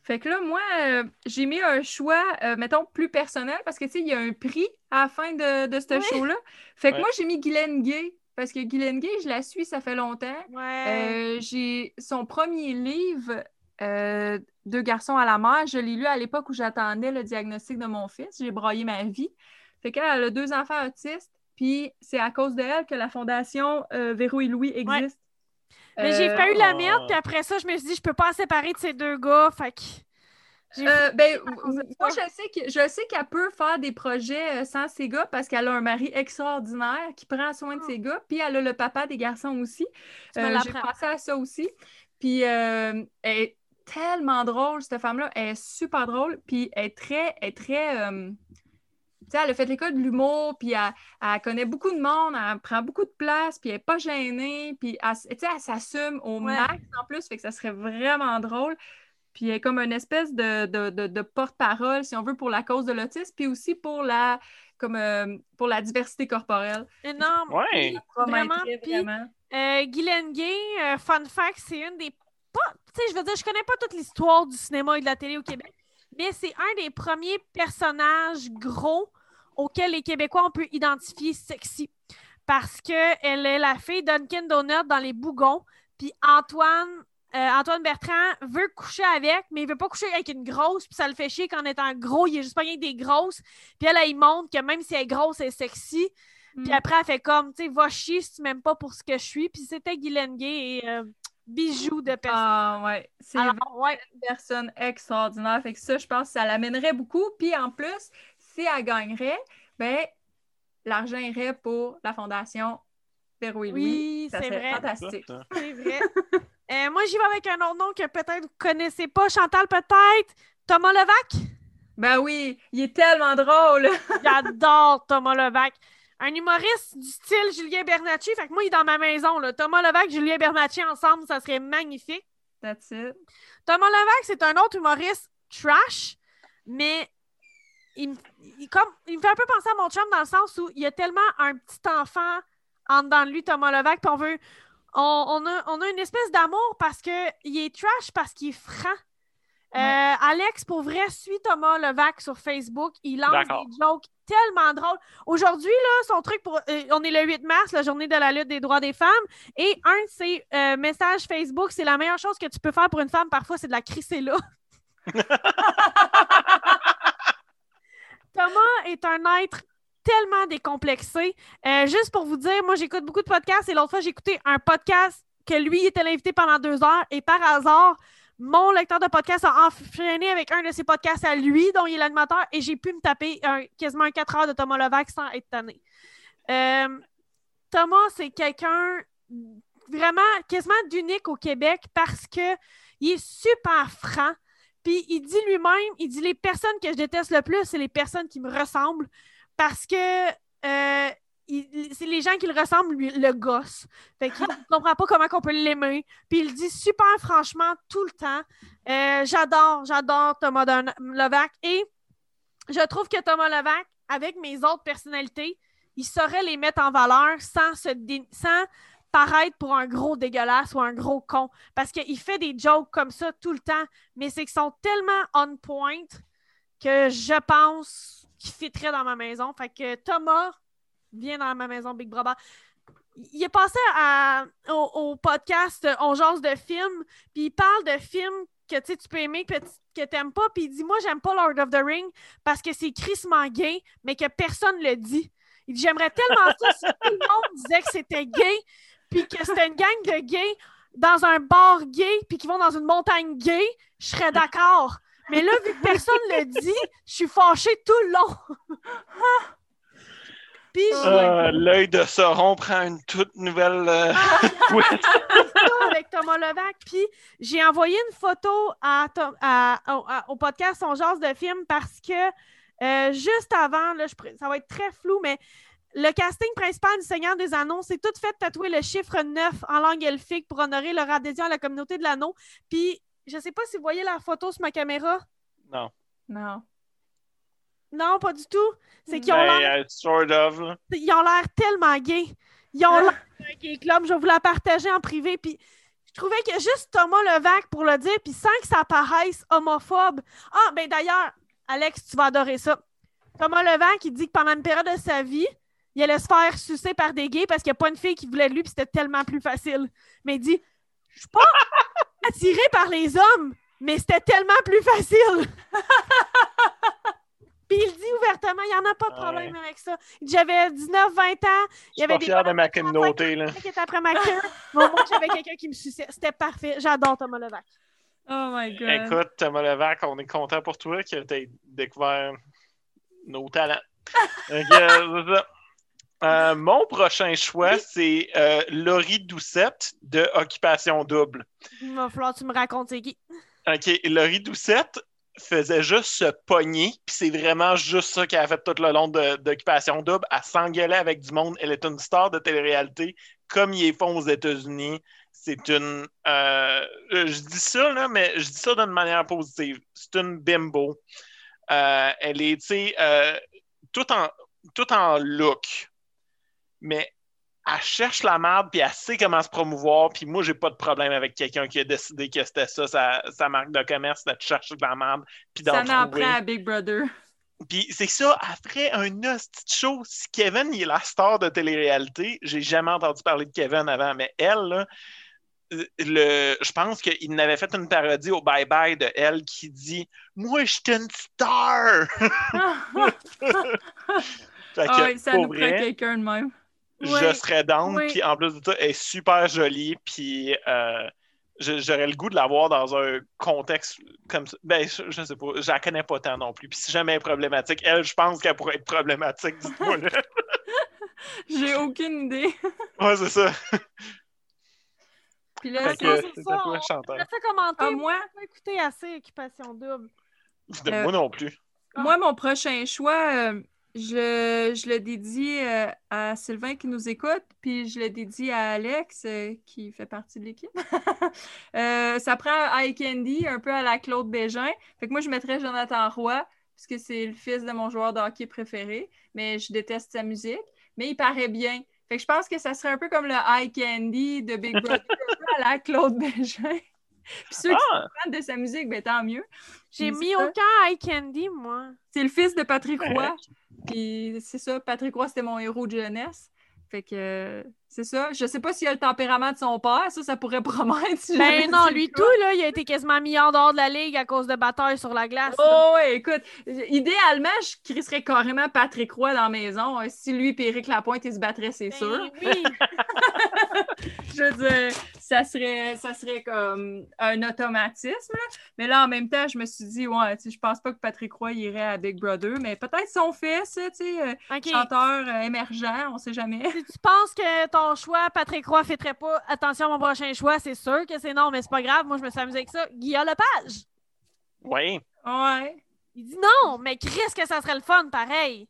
Fait que là, moi, euh, j'ai mis un choix, euh, mettons, plus personnel parce que, tu sais, il y a un prix à la fin de, de ce Oui. show-là. Fait que Ouais. moi, j'ai mis Guylaine Gay parce que Guylaine Gay, je la suis, ça fait longtemps. Ouais. Euh, j'ai son premier livre, euh, Deux garçons à la mer, je l'ai lu à l'époque où j'attendais le diagnostic de mon fils. J'ai broyé ma vie. Fait qu'elle elle a deux enfants autistes, puis c'est à cause d'elle que la fondation euh, Véro et Louis existe. Mais j'ai Euh, pas eu la oh. merde, puis après ça, je me suis dit Je peux pas en séparer de ces deux gars. Fait que. Euh, ben, moi, je sais que je sais qu'elle peut faire des projets euh, sans ses gars parce qu'elle a un mari extraordinaire qui prend soin de ses gars, puis elle a le papa des garçons aussi. Euh, J'ai pensé à ça aussi. Puis euh, elle est tellement drôle, cette femme-là. Elle est super drôle, puis elle est très... Elle, est très euh, sais, elle a fait l'école de l'humour, puis elle, elle connaît beaucoup de monde, elle prend beaucoup de place, puis elle n'est pas gênée, puis elle, elle s'assume au Ouais. max en plus, fait que ça serait vraiment drôle. Puis elle est comme une espèce de, de, de- de porte-parole, si on veut, pour la cause de l'autisme, puis aussi pour la, comme, euh, pour la diversité corporelle. Énorme. Ouais. Vraiment, puis- vraiment. Euh, Guylaine Gay, euh, fun fact, c'est une des. Pas, tu sais, je veux dire, je connais pas toute l'histoire du cinéma et de la télé au Québec, mais c'est un des premiers personnages gros auxquels les Québécois on peut identifier sexy. Parce qu'elle est la fille Dunkin' Donut dans Les Bougons, puis Antoine. euh, Antoine Bertrand veut coucher avec, mais il veut pas coucher avec une grosse, puis ça le fait chier qu'en étant gros, il est juste pas rien que des grosses. Puis elle, elle, il montre que même si elle est grosse, elle est sexy. Puis Mm. après, elle fait comme, tu sais, va chier si tu m'aimes pas pour ce que je suis. Puis c'était Guylaine Gay et euh, bijou de personne. Ah ouais, c'est ouais, une personne extraordinaire. Fait que ça, je pense que ça l'amènerait beaucoup. Puis en plus, si elle gagnerait, ben l'argent irait pour la fondation Véro et Louis. oui, Ça c'est serait vrai. fantastique. C'est vrai. [laughs] Euh, moi, j'y vais avec un autre nom que peut-être vous connaissez pas. Chantal, peut-être. Thomas Levac? Ben oui, il est tellement drôle. [laughs] J'adore Thomas Levac. Un humoriste du style Julien Bernatchez. Fait que moi, il est dans ma maison. Là. Thomas Levac, Julien Bernatchez ensemble, ça serait magnifique. That's it. Thomas Levac, c'est un autre humoriste trash, mais il, me- il- comme, il me fait un peu penser à mon chum dans le sens où il y a tellement un petit enfant en dedans de lui, Thomas Levac, puis on veut. On, on a, on a une espèce d'amour parce qu'il est trash, parce qu'il est franc. Euh, Ouais. Alex, pour vrai, suit Thomas Levac sur Facebook. Il lance des jokes tellement drôles. Aujourd'hui, là, son truc pour. euh, on est le 8 mars, la journée de la lutte des droits des femmes. Et un de ses euh, messages Facebook, c'est la meilleure chose que tu peux faire pour une femme, parfois, c'est de la crisser là. [laughs] Thomas est un être tellement décomplexé. Euh, juste pour vous dire, moi, j'écoute beaucoup de podcasts et l'autre fois, j'ai écouté un podcast que lui était l'invité pendant deux heures et par hasard, mon lecteur de podcast a enchaîné avec un de ses podcasts à lui, dont il est l'animateur, et j'ai pu me taper quasiment un 4 heures de Thomas Levac sans être tanné. Euh, Thomas, c'est quelqu'un vraiment quasiment d'unique au Québec parce que il est super franc. Puis il dit lui-même, il dit les personnes que je déteste le plus, c'est les personnes qui me ressemblent parce que euh, c'est les gens qui le ressemblent, lui, le gosse. Fait qu'il [laughs] comprend pas comment on peut l'aimer. Puis il dit super franchement tout le temps. Euh, j'adore, j'adore Thomas Levac. Et je trouve que Thomas Levac, avec mes autres personnalités, il saurait les mettre en valeur sans se dé- sans paraître pour un gros dégueulasse ou un gros con. Parce qu'il fait des jokes comme ça tout le temps, mais c'est qu'ils sont tellement on point que je pense qu'ils fitteraient dans ma maison. Fait que Thomas vient dans ma maison, Big Brother. Il est passé au, podcast On jase de films, puis il parle de films que tu peux aimer que, tu- que t'aimes pas. Puis il dit Moi, j'aime pas Lord of the Ring parce que c'est crissement gay, mais que personne le dit. Il dit J'aimerais tellement ça si tout le monde disait que c'était gay, puis que c'était une gang de gays dans un bar gay, puis qui vont dans une montagne gay, je serais d'accord. Mais là, vu que personne le dit, je suis fâchée tout le long. [laughs] Euh, L'œil de Sauron prend une toute nouvelle euh, [laughs] [laughs] ça avec Thomas Levac. Puis j'ai envoyé une photo à, Tom- à- au, à- au podcast On Jase de film parce que euh, juste avant, là, je ça va être très flou, mais le casting principal du Seigneur des Anneaux, c'est tout fait tatouer le chiffre 9 en langue elfique pour honorer leur adhésion à la communauté de l'anneau. Puis je sais pas si vous voyez la photo sur ma caméra. Non. Non. Non, pas du tout. C'est qu'ils ont Ben, l'air euh, sort of. ils ont l'air tellement gays. Ils ont l'air d'un gay club. Je vais vous la partager en privé. Puis je trouvais que juste Thomas Levac pour le dire, puis sans que ça paraisse homophobe. Ah, ben d'ailleurs, Alex, tu vas adorer ça. Thomas Levac, il dit que pendant une période de sa vie, il allait se faire sucer par des gays parce qu'il n'y a pas une fille qui voulait de lui, puis c'était tellement plus facile. Mais il dit Je suis pas [laughs] attiré par les hommes, mais c'était tellement plus facile. [laughs] Puis il dit ouvertement, il n'y en a pas de problème avec ça. J'avais 19, 20 ans, Je il y suis avait pas des fier de ma communauté. Là. qui étaient après ma queue. Mais au moins, j'avais quelqu'un qui me suçait. C'était parfait. J'adore Thomas Levac. Oh my god. Écoute, Thomas Levac, on est content pour toi que tu aies découvert nos talents. [laughs] Ok, c'est ça. Euh, mon prochain choix, c'est euh, Laurie Doucette de Occupation Double. Il va falloir que tu me racontes c'est qui? OK, Laurie Doucette faisait juste se pogner, puis c'est vraiment juste ça qu'elle a fait tout le long d'Occupation Double. Elle s'engueulait avec du monde. Elle est une star de télé-réalité, comme ils font aux États-Unis. C'est une. euh, je dis ça, là, mais je dis ça d'une manière positive. C'est une bimbo. Elle est, tu sais, tout, en, tout en look. Mais elle cherche la merde, puis elle sait comment se promouvoir. Puis moi, j'ai pas de problème avec quelqu'un qui a décidé que c'était ça, sa, sa marque de commerce, de chercher de la merde, puis d'en Ça n'en prend à Big Brother. Puis c'est ça, après un hostie show, si Kevin il est la star de télé-réalité, j'ai jamais entendu parler de Kevin avant, mais elle, là, le, je pense qu'il n'avait fait une parodie au Bye Bye de elle qui dit Moi, je suis une star! [laughs] Ah oui, ça nous prend quelqu'un de même. Je serais down. Oui. Puis en plus de ça, elle est super jolie. Puis euh, j'aurais le goût de la voir dans un contexte comme ça. Ben, je, je sais pas. Je la connais pas tant non plus. Puis si jamais elle est problématique, elle, je pense qu'elle pourrait être problématique, dites-moi. là. [laughs] J'ai aucune idée. [laughs] ouais, c'est ça. [laughs] Puis là, c'est- ça, toi, on- ça commenter. Ah, Moi, moi, j'ai pas écouté assez Occupation Double. De Euh, Moi non plus. moi, mon prochain choix, euh, je, le dédie euh, à Sylvain qui nous écoute, puis je le dédie à Alex euh, qui fait partie de l'équipe. [laughs] Euh, ça prend Eye Candy, un peu à la Claude Bégin. Fait que moi, je mettrais Jonathan Roy, puisque c'est le fils de mon joueur de hockey préféré, mais je déteste sa musique. Mais il paraît bien. Fait que je pense que ça serait un peu comme le Eye Candy de Big Brother, un peu à la Claude Bégin. [laughs] Puis ceux qui Ah! sont fans de sa musique, ben tant mieux. J'ai mis ça. aucun eye candy, moi. C'est le fils de Patrick. Roy. Puis c'est ça, Patrick Roy, c'était mon héros de jeunesse. Fait que euh, c'est ça. Je sais pas s'il a le tempérament de son père. Ça, ça pourrait [laughs] promettre. si Ben non, lui tout, là, il a été quasiment mis en dehors de la ligue à cause de batailles sur la glace. Oh, ouais, écoute, idéalement, je crisserais carrément Patrick Roy dans la maison. Euh, Si lui et Éric Lapointe, ils se battraient, c'est Ben sûr. Oui. [laughs] Je veux dire, ça serait, ça serait comme un automatisme. là. Mais là, en même temps, je me suis dit, ouais, tu sais, je pense pas que Patrick Roy irait à Big Brother, mais peut-être son fils, tu sais, euh, OK. chanteur euh, émergent, on sait jamais. Si tu penses que ton choix, Patrick Roy, ne fêterait pas, attention, mon prochain choix, c'est sûr que c'est non, mais c'est pas grave. Moi, je me suis amusée avec ça. Guillaume Lepage. Oui. Ouais. Il dit non, mais Chris, que ça serait le fun, pareil.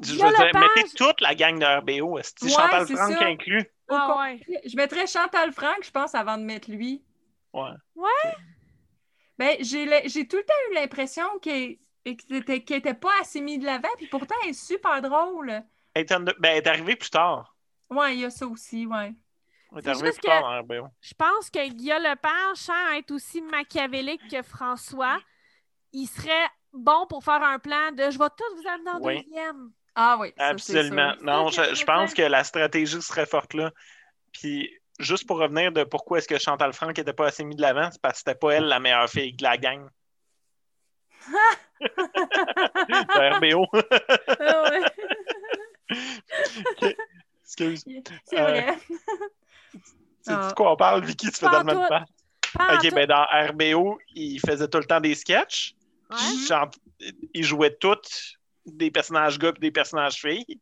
Je veux dire, mettez toute la gang de RBO. Est-ce que Ouais, Chantal Franck inclus? Ah ouais. Je mettrais Chantal Franck, je pense, avant de mettre lui. Ouais. Ben, j'ai tout le temps eu l'impression qu'elle n'était était pas assez mis de l'avant, puis pourtant, elle est super drôle. Elle est, en- ben, elle est arrivée plus tard. Ouais, il y a ça aussi, ouais. Elle est arrivée plus que- tard dans RBO. Je pense que Guillaume Lepage, sans être aussi machiavélique que François, il serait bon pour faire un plan de je vais tous vous amener en Oui. deuxième. Ah oui, Absolument. Non, ça que je, pense que la stratégie serait forte là. Puis juste pour revenir de pourquoi est-ce que Chantal Franck n'était pas assez mis de l'avant, c'est parce que c'était pas elle la meilleure fille de la gang. [laughs] RBO. Ah. [laughs] Excuse. c'est Euh, vrai. C'est de quoi on parle, Vicky? Tu fais tellement de pas. Ok, ben dans RBO, il faisait tout le temps des sketchs. Ouais. Chant- Il jouait toutes des personnages gars et des personnages filles.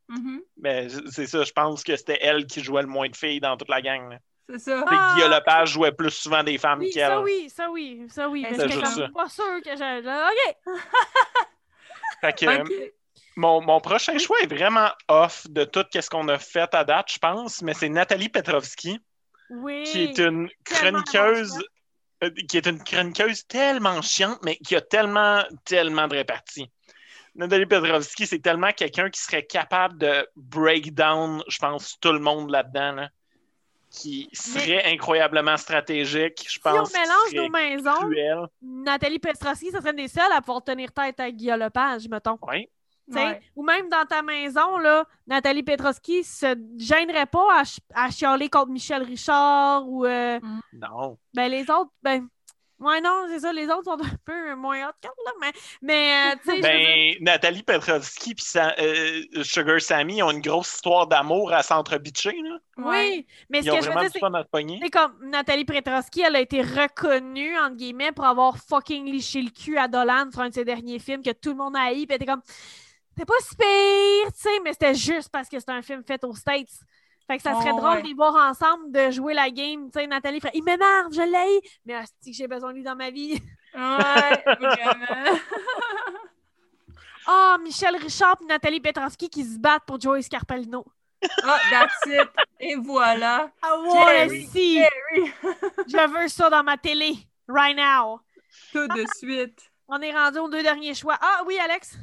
Mais c'est ça, je pense que c'était elle qui jouait le moins de filles dans toute la gang. là. C'est ça. Ah. Guillaume Lepage jouait plus souvent des femmes Oui, qu'elle. ça oui, ça oui, ça oui. Mais comme ça. pas sûre que j'ai. là, OK! [laughs] Fait que, Ok. mon, mon prochain choix est vraiment off de tout ce qu'on a fait à date, je pense, mais c'est Nathalie Petrovski, Oui. qui est une chroniqueuse. euh, qui est une chroniqueuse tellement chiante, mais qui a tellement, tellement de réparties. Nathalie Petrovski, c'est tellement quelqu'un qui serait capable de break down, je pense, tout le monde là-dedans, là, qui serait incroyablement stratégique. Je Si pense on mélange nos maisons, cruel. Nathalie Pestrowski, ça serait une des seules à pouvoir tenir tête à Guillaume Lepage, mettons. Oui. Ouais. Ou même dans ta maison, là, Nathalie Petrowski se gênerait pas à, ch- à chialer contre Michel Richard ou euh, Non. ben les autres, ben ouais non, c'est ça, les autres sont un peu moins hot là, mais, mais euh, tu sais, je Ben, Nathalie Petrovski et Sugar Sammy ont une grosse histoire d'amour à s'entre-bitcher. là. oui, mais ce Ils ont que je veux vraiment dire, du c'est comme Nathalie Petrowski, elle a été reconnue, entre guillemets, pour avoir fucking liché le cul à Dolan sur un de ses derniers films que tout le monde a haï. Puis elle était comme, c'était pas si pire, tu sais, mais c'était juste parce que c'était un film fait aux States. Fait que ça serait Oh, drôle ouais. de les voir ensemble, de jouer la game. Tu sais, Nathalie ferait, il m'énerve, je l'ai, mais que j'ai besoin de lui dans ma vie. Ouais, vraiment. [laughs] Ah, Michel Richard et Nathalie Petrowski qui se battent pour Joey Scarpellino. Ah, that's it. Et voilà. Ah ouais, si! [laughs] Je veux ça dans ma télé, right now. Tout de suite. On est rendu aux deux derniers choix. Ah oui, Alex?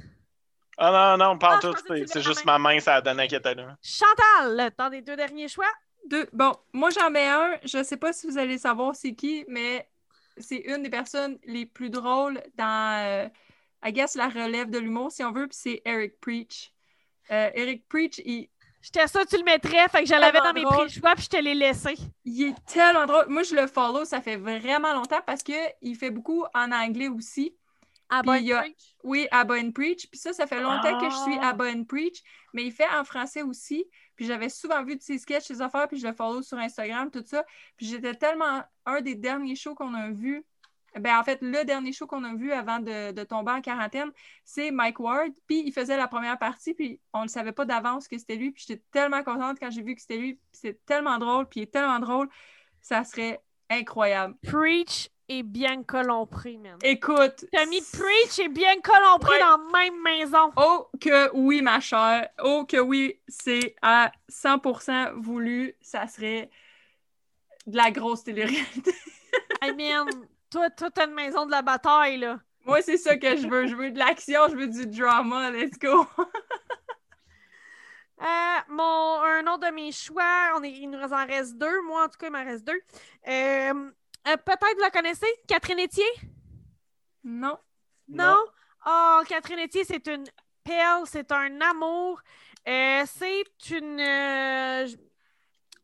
Ah non, non, pas Ah, tout. C'est juste ma main, ça a donné qu'elle était là. Chantal, le temps des deux derniers choix. Deux. Bon, moi j'en mets un. Je sais pas si vous allez savoir c'est qui, mais c'est une des personnes les plus drôles dans, euh, I guess, la relève de l'humour, si on veut, puis c'est Eric Preach. Euh, Eric Preach, il, J'étais sûre que tu le mettrais, fait que je l'avais dans mes drôle. pré-choix, puis je te l'ai laissé. il est tellement drôle. Moi, je le follow, ça fait vraiment longtemps parce qu'il fait beaucoup en anglais aussi. Ah, a- Oui, Abba and Preach. Puis ça, ça fait longtemps que je suis Ah. Abba and Preach, mais il fait en français aussi. Puis j'avais souvent vu de ses sketchs, ses affaires, puis je le follow sur Instagram, tout ça. Puis j'étais tellement un des derniers shows qu'on a vu. Ben, en fait, le dernier show qu'on a vu avant de, de tomber en quarantaine, c'est Mike Ward. Puis il faisait la première partie, puis on ne savait pas d'avance que c'était lui. Puis j'étais tellement contente quand j'ai vu que c'était lui. Puis c'est tellement drôle, puis il est tellement drôle. Ça serait incroyable. Preach et Bianca Lompré, man. Écoute. T'as mis Preach et Bianca Lompré Ouais. dans la même maison. Oh que oui, ma chère. Oh que oui, c'est à 100% voulu. Ça serait de la grosse télé-réalité. I mean, toi, toi, t'as une maison de la bataille, là. Moi, c'est ça que je veux. Je veux de l'action, je veux du drama. Let's go. [laughs] Euh, mon, un autre de mes choix, on est, il nous en reste deux. Moi, en tout cas, il m'en reste deux. Euh, euh, Peut-être vous la connaissez, Catherine Etier? Non. Non? Oh, Catherine Etier, c'est une perle, c'est un amour. Euh, c'est une euh,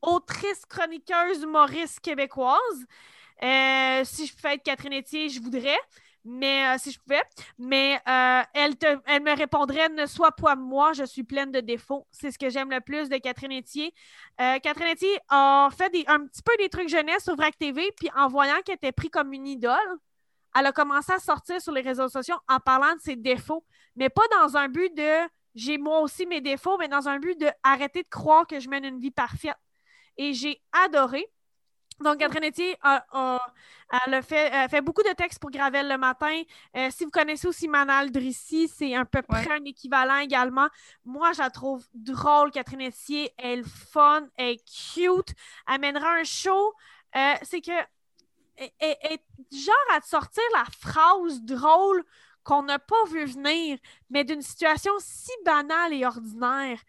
autrice, chroniqueuse, humoriste québécoise. Euh, si je pouvais être Catherine Etier, je voudrais. Mais euh, si je pouvais. Mais euh, elle, me répondrait Ne sois pas moi, je suis pleine de défauts. C'est ce que j'aime le plus de Catherine Etier. Euh, Catherine Etier a fait un petit peu des trucs jeunesse sur VRAC TV, puis en voyant qu'elle était prise comme une idole, elle a commencé à sortir sur les réseaux sociaux en parlant de ses défauts, mais pas dans un but de j'ai moi aussi mes défauts, mais dans un but de arrêter de croire que je mène une vie parfaite. Et j'ai adoré. Donc, Catherine Etier a, a- elle a fait, elle fait beaucoup de textes pour Gravel le matin. Euh, si vous connaissez aussi Manal Drissi, c'est à peu près un équivalent également. Moi, je la trouve drôle, Catherine Etier. Elle est fun, elle est cute. Elle mènera un show. Euh, c'est que elle- elle elle est genre à te sortir la phrase drôle qu'on n'a pas vu venir, mais d'une situation si banale et ordinaire.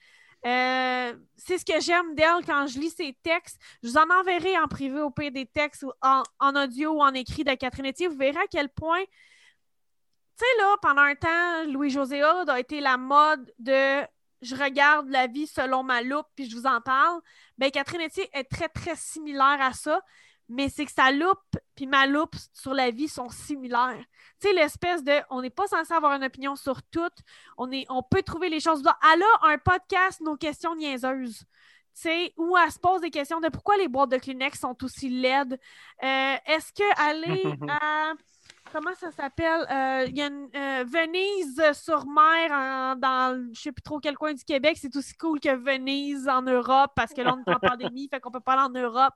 Euh, c'est ce que j'aime d'elle quand je lis ses textes. Je vous en enverrai en privé au pire des textes en, en audio ou en écrit de Catherine Etier. Vous verrez à quel point, tu sais, là, pendant un temps, Louis-José Hood a été la mode de je regarde la vie selon ma loupe puis je vous en parle, ben Catherine Etier est très, très similaire à ça, mais c'est que sa loupe puis ma loupe sur la vie sont similaires. Tu sais, l'espèce de on n'est pas censé avoir une opinion sur tout, on, est, on peut trouver les choses. Elle a un podcast, nos questions niaiseuses. Tu sais, où elle se pose des questions de pourquoi les boîtes de Kleenex sont aussi laides. Euh, Est-ce qu'aller [laughs] à comment ça s'appelle? Euh, Il y a une euh, Venise sur mer dans je sais plus trop quel coin du Québec. C'est aussi cool que Venise en Europe parce que là, on est en [laughs] pandémie, fait qu'on peut pas aller en Europe.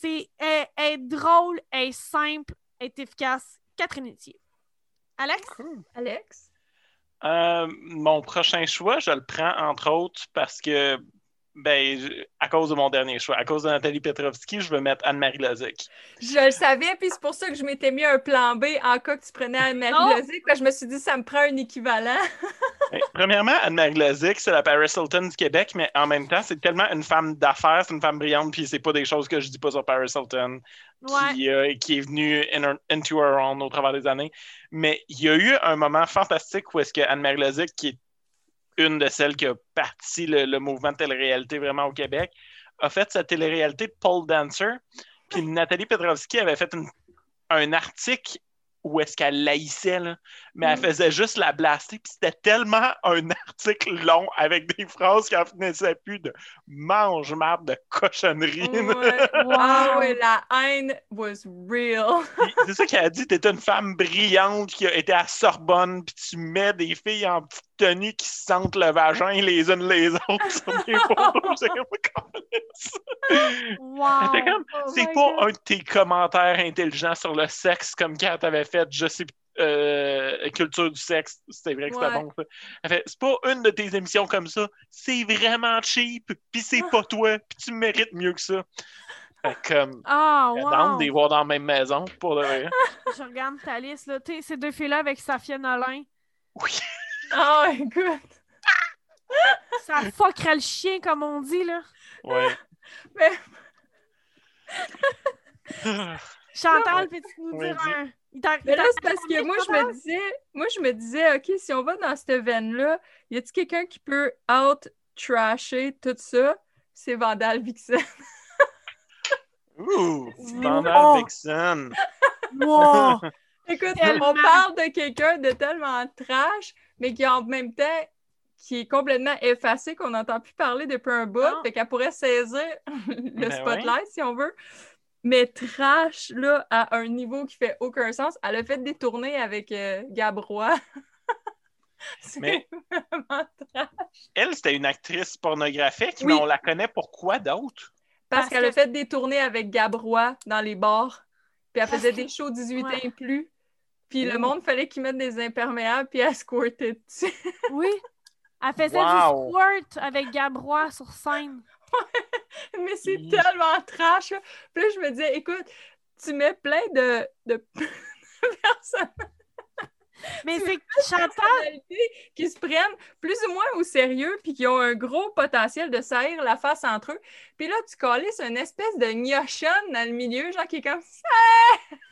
C'est elle, elle est drôle, elle est simple, elle est efficace. Catherine Etier. Alex? Alex? Euh, mon prochain choix, je le prends entre autres parce que ben, je- à cause de mon dernier choix, à cause de Nathalie Petrovski, je veux mettre Anne-Marie Lozic. Je le savais, puis c'est pour ça que je m'étais mis un plan B en cas que tu prenais Oh! Anne-Marie Lozic. que Je me suis dit, ça me prend un équivalent. [laughs] Ben, Premièrement, Anne-Marie Lozic, c'est la Paris Hilton du Québec, mais en même temps, c'est tellement une femme d'affaires, c'est une femme brillante, puis c'est pas des choses que je dis pas sur Paris Hilton, Ouais. qui, euh, qui est venue in- into her own au travers des années. Mais il y a eu un moment fantastique où est-ce que Anne-Marie Lozic, qui est une de celles qui a parti le, le mouvement de télé-réalité vraiment au Québec, a fait sa télé-réalité pole dancer. Puis Nathalie Petrovski avait fait un article où est-ce qu'elle laïssait, là, mais elle Mm. faisait juste la blaster. Puis c'était tellement un [laughs] article long avec des phrases qui en finissaient plus de mange marde de cochonnerie. Ouais. [laughs] Ouais, la haine was real. [laughs] C'est ça qu'elle a dit, t'es une femme brillante qui a été à Sorbonne, puis tu mets des filles en petite tenue qui se sentent le vagin les unes les autres sur des comme, Wow. Oh c'est pas God. un de tes commentaires intelligents sur le sexe comme quand t'avais fait, je sais, euh, culture du sexe. C'était vrai que c'était Ouais. bon, ça. Elle fait, c'est pas une de tes émissions comme ça. C'est vraiment cheap, puis c'est pas toi, puis tu mérites mieux que ça. Fait comme, Ah, elle wow. tente de les voir dans la même maison, pour de vrai. [laughs] Je regarde ta liste, là. Sais, ces deux filles-là avec Safia Nolin. Oui. Oh, écoute. Ça fuckerait le chien, comme on dit, là. Ouais. Mais [laughs] Chantal, peux-tu nous dire dis. un... Il t'a- Mais là, c'est parce que moi, je me disais, moi, je me disais, OK, si on va dans cette veine-là, y a-t-il quelqu'un qui peut out-trasher tout ça? C'est Vandal Vixen. [laughs] Ouh. Vandal Vixen. [laughs] Wow. [laughs] Écoute, Tellement. on parle de quelqu'un de tellement trash, mais qui en même temps, qui est complètement effacé, qu'on n'entend plus parler depuis un bout, fait qu'elle pourrait saisir le Ben spotlight, si on veut. Mais trash, là, à un niveau qui fait aucun sens. Elle a fait des tournées avec euh, Gab Roy. [laughs] C'est Mais- vraiment trash. Elle, c'était une actrice pornographique, Oui. mais on la connaît pour quoi d'autre? Parce, Parce qu'elle a fait des tournées avec Gab Roy dans les bars. Puis elle faisait que- des shows 18 ans et plus. Puis le monde fallait qu'ils mettent des imperméables, puis elle squirtait dessus. Oui. Elle faisait Wow. du squirt avec Gabrois sur scène. [laughs] Mais c'est tellement trash. là. Puis là, je me disais, écoute, tu mets plein de, de [laughs] personnes Mais c'est que Chantal, qui se prennent plus ou moins au sérieux puis qui ont un gros potentiel de saillir la face entre eux. Puis là, tu calisses une espèce de gnochonne dans le milieu, genre qui est comme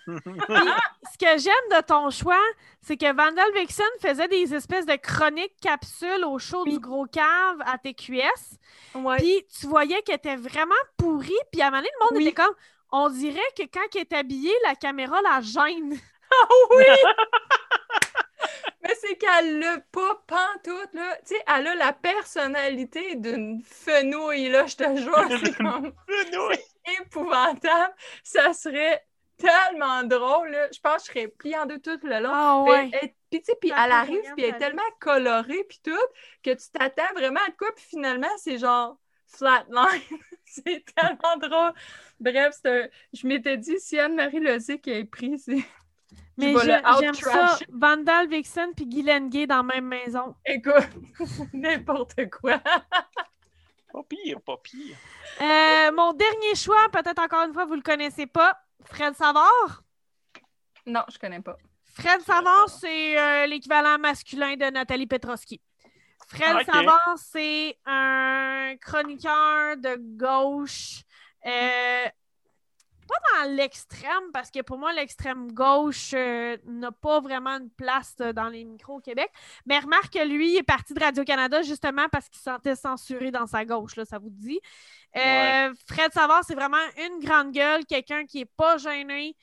ce que j'aime de ton choix, c'est que Vandal Vixen faisait des espèces de chroniques capsules au show Oui. du gros cave à TQS. Ouais. Puis tu voyais qu'elle était vraiment pourrie. Puis à un moment donné, le monde Oui. était comme. On dirait que quand elle est habillée, la caméra la gêne. [laughs] oui! [laughs] Mais c'est qu'elle l'a pas pantoute, là. Tu sais, elle a la personnalité d'une fenouille, là, je te jure. C'est comme [laughs] épouvantable. Ça serait tellement drôle, là. Je pense que je serais pliée en deux tout le long. Ah Puis ouais. elle- Puis, tu sais, puis elle arrive, puis elle est tellement colorée, puis tout, que tu t'attends vraiment à de quoi, puis finalement, c'est genre flatline. c'est tellement drôle. Bref, c'est un- je m'étais dit, si Anne-Marie Lozic est prise, c'est... Mais j'aime ça. Vandal Vixen puis Guylaine Gay dans la même maison. Écoute, [laughs] n'importe quoi. [laughs] Pas pire, pas pire. Euh, mon dernier choix, peut-être encore une fois, vous le connaissez pas, Fred Savard? Non, je connais pas. Fred Savard, c'est euh, l'équivalent masculin de Nathalie Petroski. Fred Ah, ok. Savard, c'est un chroniqueur de gauche. euh, pas dans l'extrême, parce que pour moi, l'extrême gauche euh, n'a pas vraiment une place euh, dans les micros au Québec. Mais remarque que lui est parti de Radio-Canada justement parce qu'il se sentait censuré dans sa gauche, là, ça vous dit. Euh, Ouais. Fred Savard, c'est vraiment une grande gueule, quelqu'un qui est pas gêné,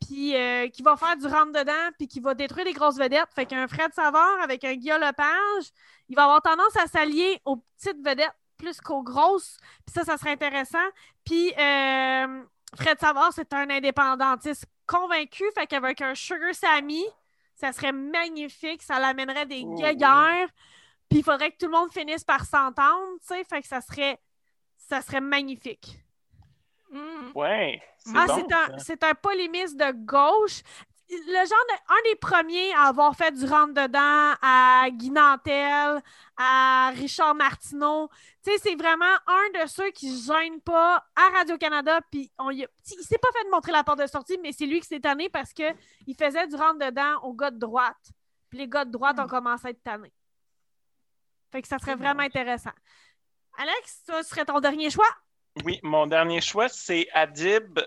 puis qui va faire du rentre-dedans, puis qui va détruire des grosses vedettes. Fait qu'un Fred Savard avec un Guillaume Lepage, il va avoir tendance à s'allier aux petites vedettes plus qu'aux grosses. Puis ça, ça serait intéressant. Puis euh, Fred Savard, c'est un indépendantiste convaincu. Fait qu'avec un Sugar Sammy, ça serait magnifique. Ça l'amènerait des Oh, guéguerres. Puis il faudrait que tout le monde finisse par s'entendre, tu sais. Fait que ça serait, ça serait magnifique. Hmm. Ouais. C'est Ah, bon, c'est un, un polémiste de gauche. Le genre de, un des premiers à avoir fait du rentre-dedans à Guy Nantel, à Richard Martineau. Tu sais, c'est vraiment un de ceux qui se gênent pas à Radio-Canada. Puis on y a- il s'est pas fait montrer la porte de sortie, mais c'est lui qui s'est tanné parce qu'il faisait du rentre-dedans aux gars de droite. Puis les gars de droite ont commencé à être tannés. Fait que ça serait vraiment intéressant. Alex, ça serait ton dernier choix? Oui, mon dernier choix, c'est Adib.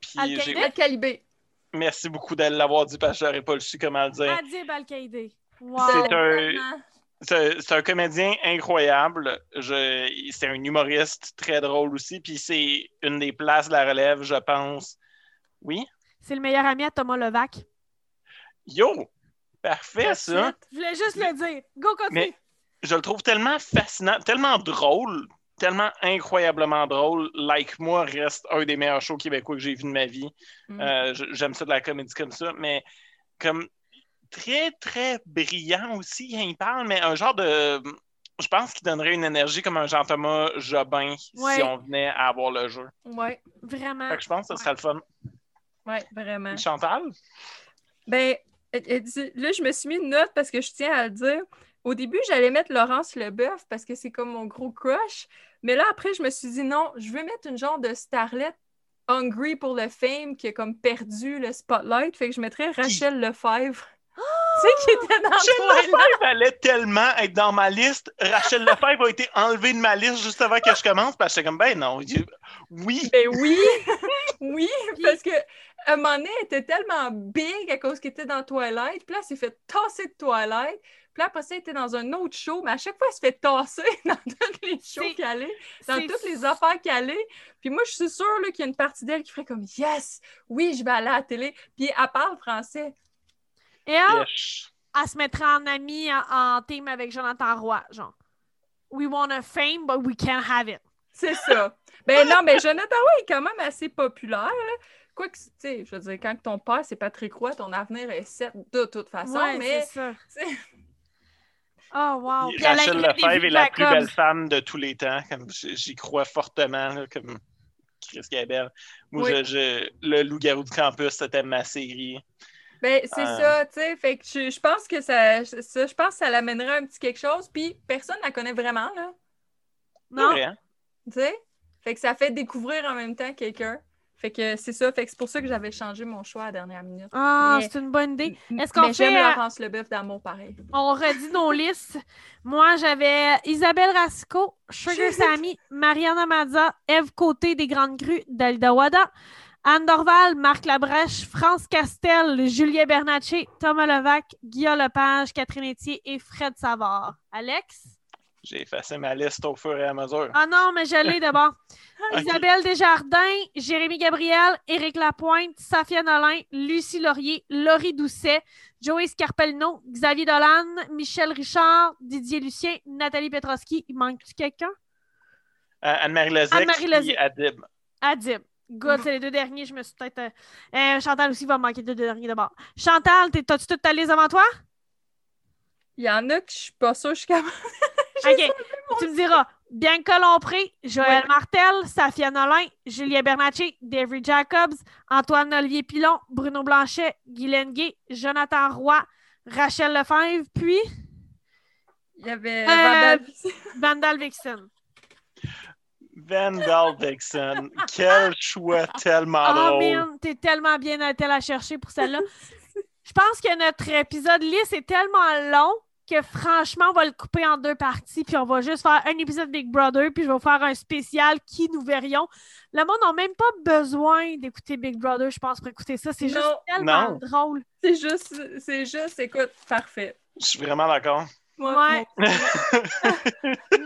Puis Al-Qaïda? Merci beaucoup de l'avoir dit parce que j'aurais pas le su comment le dire. Adib Al-Qaïda. Wow. C'est un-. C'est un comédien incroyable. C'est un humoriste très drôle aussi. Puis c'est une des places de la relève, je pense. Oui? C'est le meilleur ami à Thomas Levac. Yo! Parfait, ça! Je voulais juste le dire. Go, continue. Mais je le trouve tellement fascinant, tellement drôle, tellement incroyablement drôle. Like moi reste un des meilleurs shows québécois que j'ai vu de ma vie. Mm. Euh, J'aime ça de la comédie comme ça, mais comme très, très brillant aussi il parle, mais un genre de. Je pense qu'il donnerait une énergie comme un Jean-Thomas Jobin Ouais. si on venait à avoir le jeu. Ouais, Vraiment. Fait que je pense que ce serait le fun. ouais, vraiment. Chantal? Ben, là, je me suis mis une note parce que je tiens à le dire. Au début, j'allais mettre Laurence Leboeuf parce que c'est comme mon gros crush. Mais là, après, je me suis dit non, je veux mettre une genre de starlet hungry pour le fame qui a comme perdu le spotlight. Fait que je mettrais Rachel Lefebvre. [gasps] tu sais, qui était dans Rachel. Lefebvre allait tellement être dans ma liste. Rachel Lefebvre a été enlevée de ma liste juste avant que je commence parce que j'étais comme, ben non, oui. Ben oui, [laughs] oui, parce que à un moment donné, elle était tellement big à cause qu'elle était dans Twilight. Puis là, elle s'est fait tasser de Twilight. Puis là, après ça, elle était dans un autre show. Mais à chaque fois, elle se fait tasser dans tous les shows qu'elle est, dans toutes les affaires qu'elle est. Puis moi, je suis sûre là, qu'il y a une partie d'elle qui ferait comme Yes, oui, je vais aller à la télé. Puis elle parle français. Et elle, se mettrait en ami, en, en team avec Jonathan Roy, genre. We want a fame, but we can't have it. C'est ça. ben non, mais Jonathan Roy est quand même assez populaire. là. Quoi que, tu sais, je veux dire, quand ton père, c'est Patrick Roy, ton avenir est set de toute façon. ouais, mais c'est ça. [laughs] Oh, wow. Puis Rachel Lefebvre est la plus belle femme de tous les temps. Comme J'y crois fortement. là, comme Chris belle. Moi, Oui. je, je- le Loup-garou de campus, c'était ma série. Ben, c'est Euh. ça, tu sais. Fait que je, je pense que ça, ça- je pense que ça l'amènerait un petit quelque chose. Puis personne ne la connaît vraiment, là. Non? vrai, hein? Tu sais? Fait que ça fait découvrir en même temps quelqu'un. Fait que c'est ça. Fait que c'est pour ça que j'avais changé mon choix à la dernière minute. Ah, Mais- c'est une bonne idée. Est-ce qu'on Mais j'aime fait, euh, Laurence Leboeuf d'amour pareil. On redit nos listes. Moi, j'avais Isabelle Rasco, Sugar Sammy, Mariana Mazza, Eve Côté des Grandes Grues, Dalida Wada, Anne Dorval, Marc Labrèche, France Castel, Julien Bernatchez, Thomas Levac, Guillaume Lepage, Catherine Etier et Fred Savard. Alex? J'ai effacé ma liste au fur et à mesure. Ah non, mais je l'ai d'abord. [laughs] Isabelle Desjardins, Jérémy Gabriel, Éric Lapointe, Safia Nolin, Lucie Laurier, Laurie Doucet, Joey Scarpellino, Xavier Dolan, Michel Richard, Didier Lucien, Nathalie Petroski. Il manque-tu quelqu'un? Euh, Anne-Marie puis Lezec. Adib. Adib. Good, c'est les deux derniers. Je me suis peut-être. euh, euh, Chantal aussi va me manquer les deux derniers d'abord. Chantal, t'as-tu toute ta liste avant toi? Il y en a que je suis pas sûre, je suis capable. [laughs] OK. Tu me diras. Bianca Lompré, Joël Ouais. Martel, Safia Nolin, Julien Bernatchez, David Jacobs, Antoine Olivier Pilon, Bruno Blanchet, Guylaine Gay, Jonathan Roy, Rachel Lefebvre, puis Il y avait Euh, Vandal- [laughs] Vandal Vixen. Vandal Dixon. Quel choix tellement Oh drôle. man, t'es tellement bien la chercher pour celle-là. Je pense que notre épisode liste est tellement long que franchement, on va le couper en deux parties, puis on va juste faire un épisode Big Brother, puis je vais vous faire un spécial qui nous verrions. Le monde n'a même pas besoin d'écouter Big Brother, je pense, pour écouter ça. C'est juste tellement Non. drôle. C'est juste, c'est juste, écoute, parfait. Je suis vraiment d'accord. Ouais. [laughs]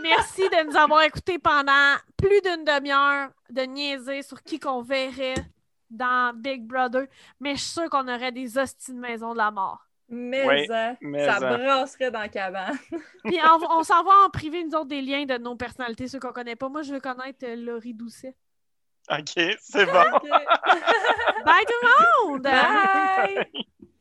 Merci de nous avoir écoutés pendant plus d'une demi-heure de niaiser sur qui qu'on verrait dans Big Brother, mais je suis sûre qu'on aurait des hosties de maison de la mort. Mais, Oui, hein, mais ça hein. brasserait dans la cabane. [laughs] Puis on, on s'envoie en privé, nous autres, des liens de nos personnalités, ceux qu'on connaît pas. Moi, je veux connaître euh, Laurie Doucet. OK, c'est bon. Bye tout le monde! Bye!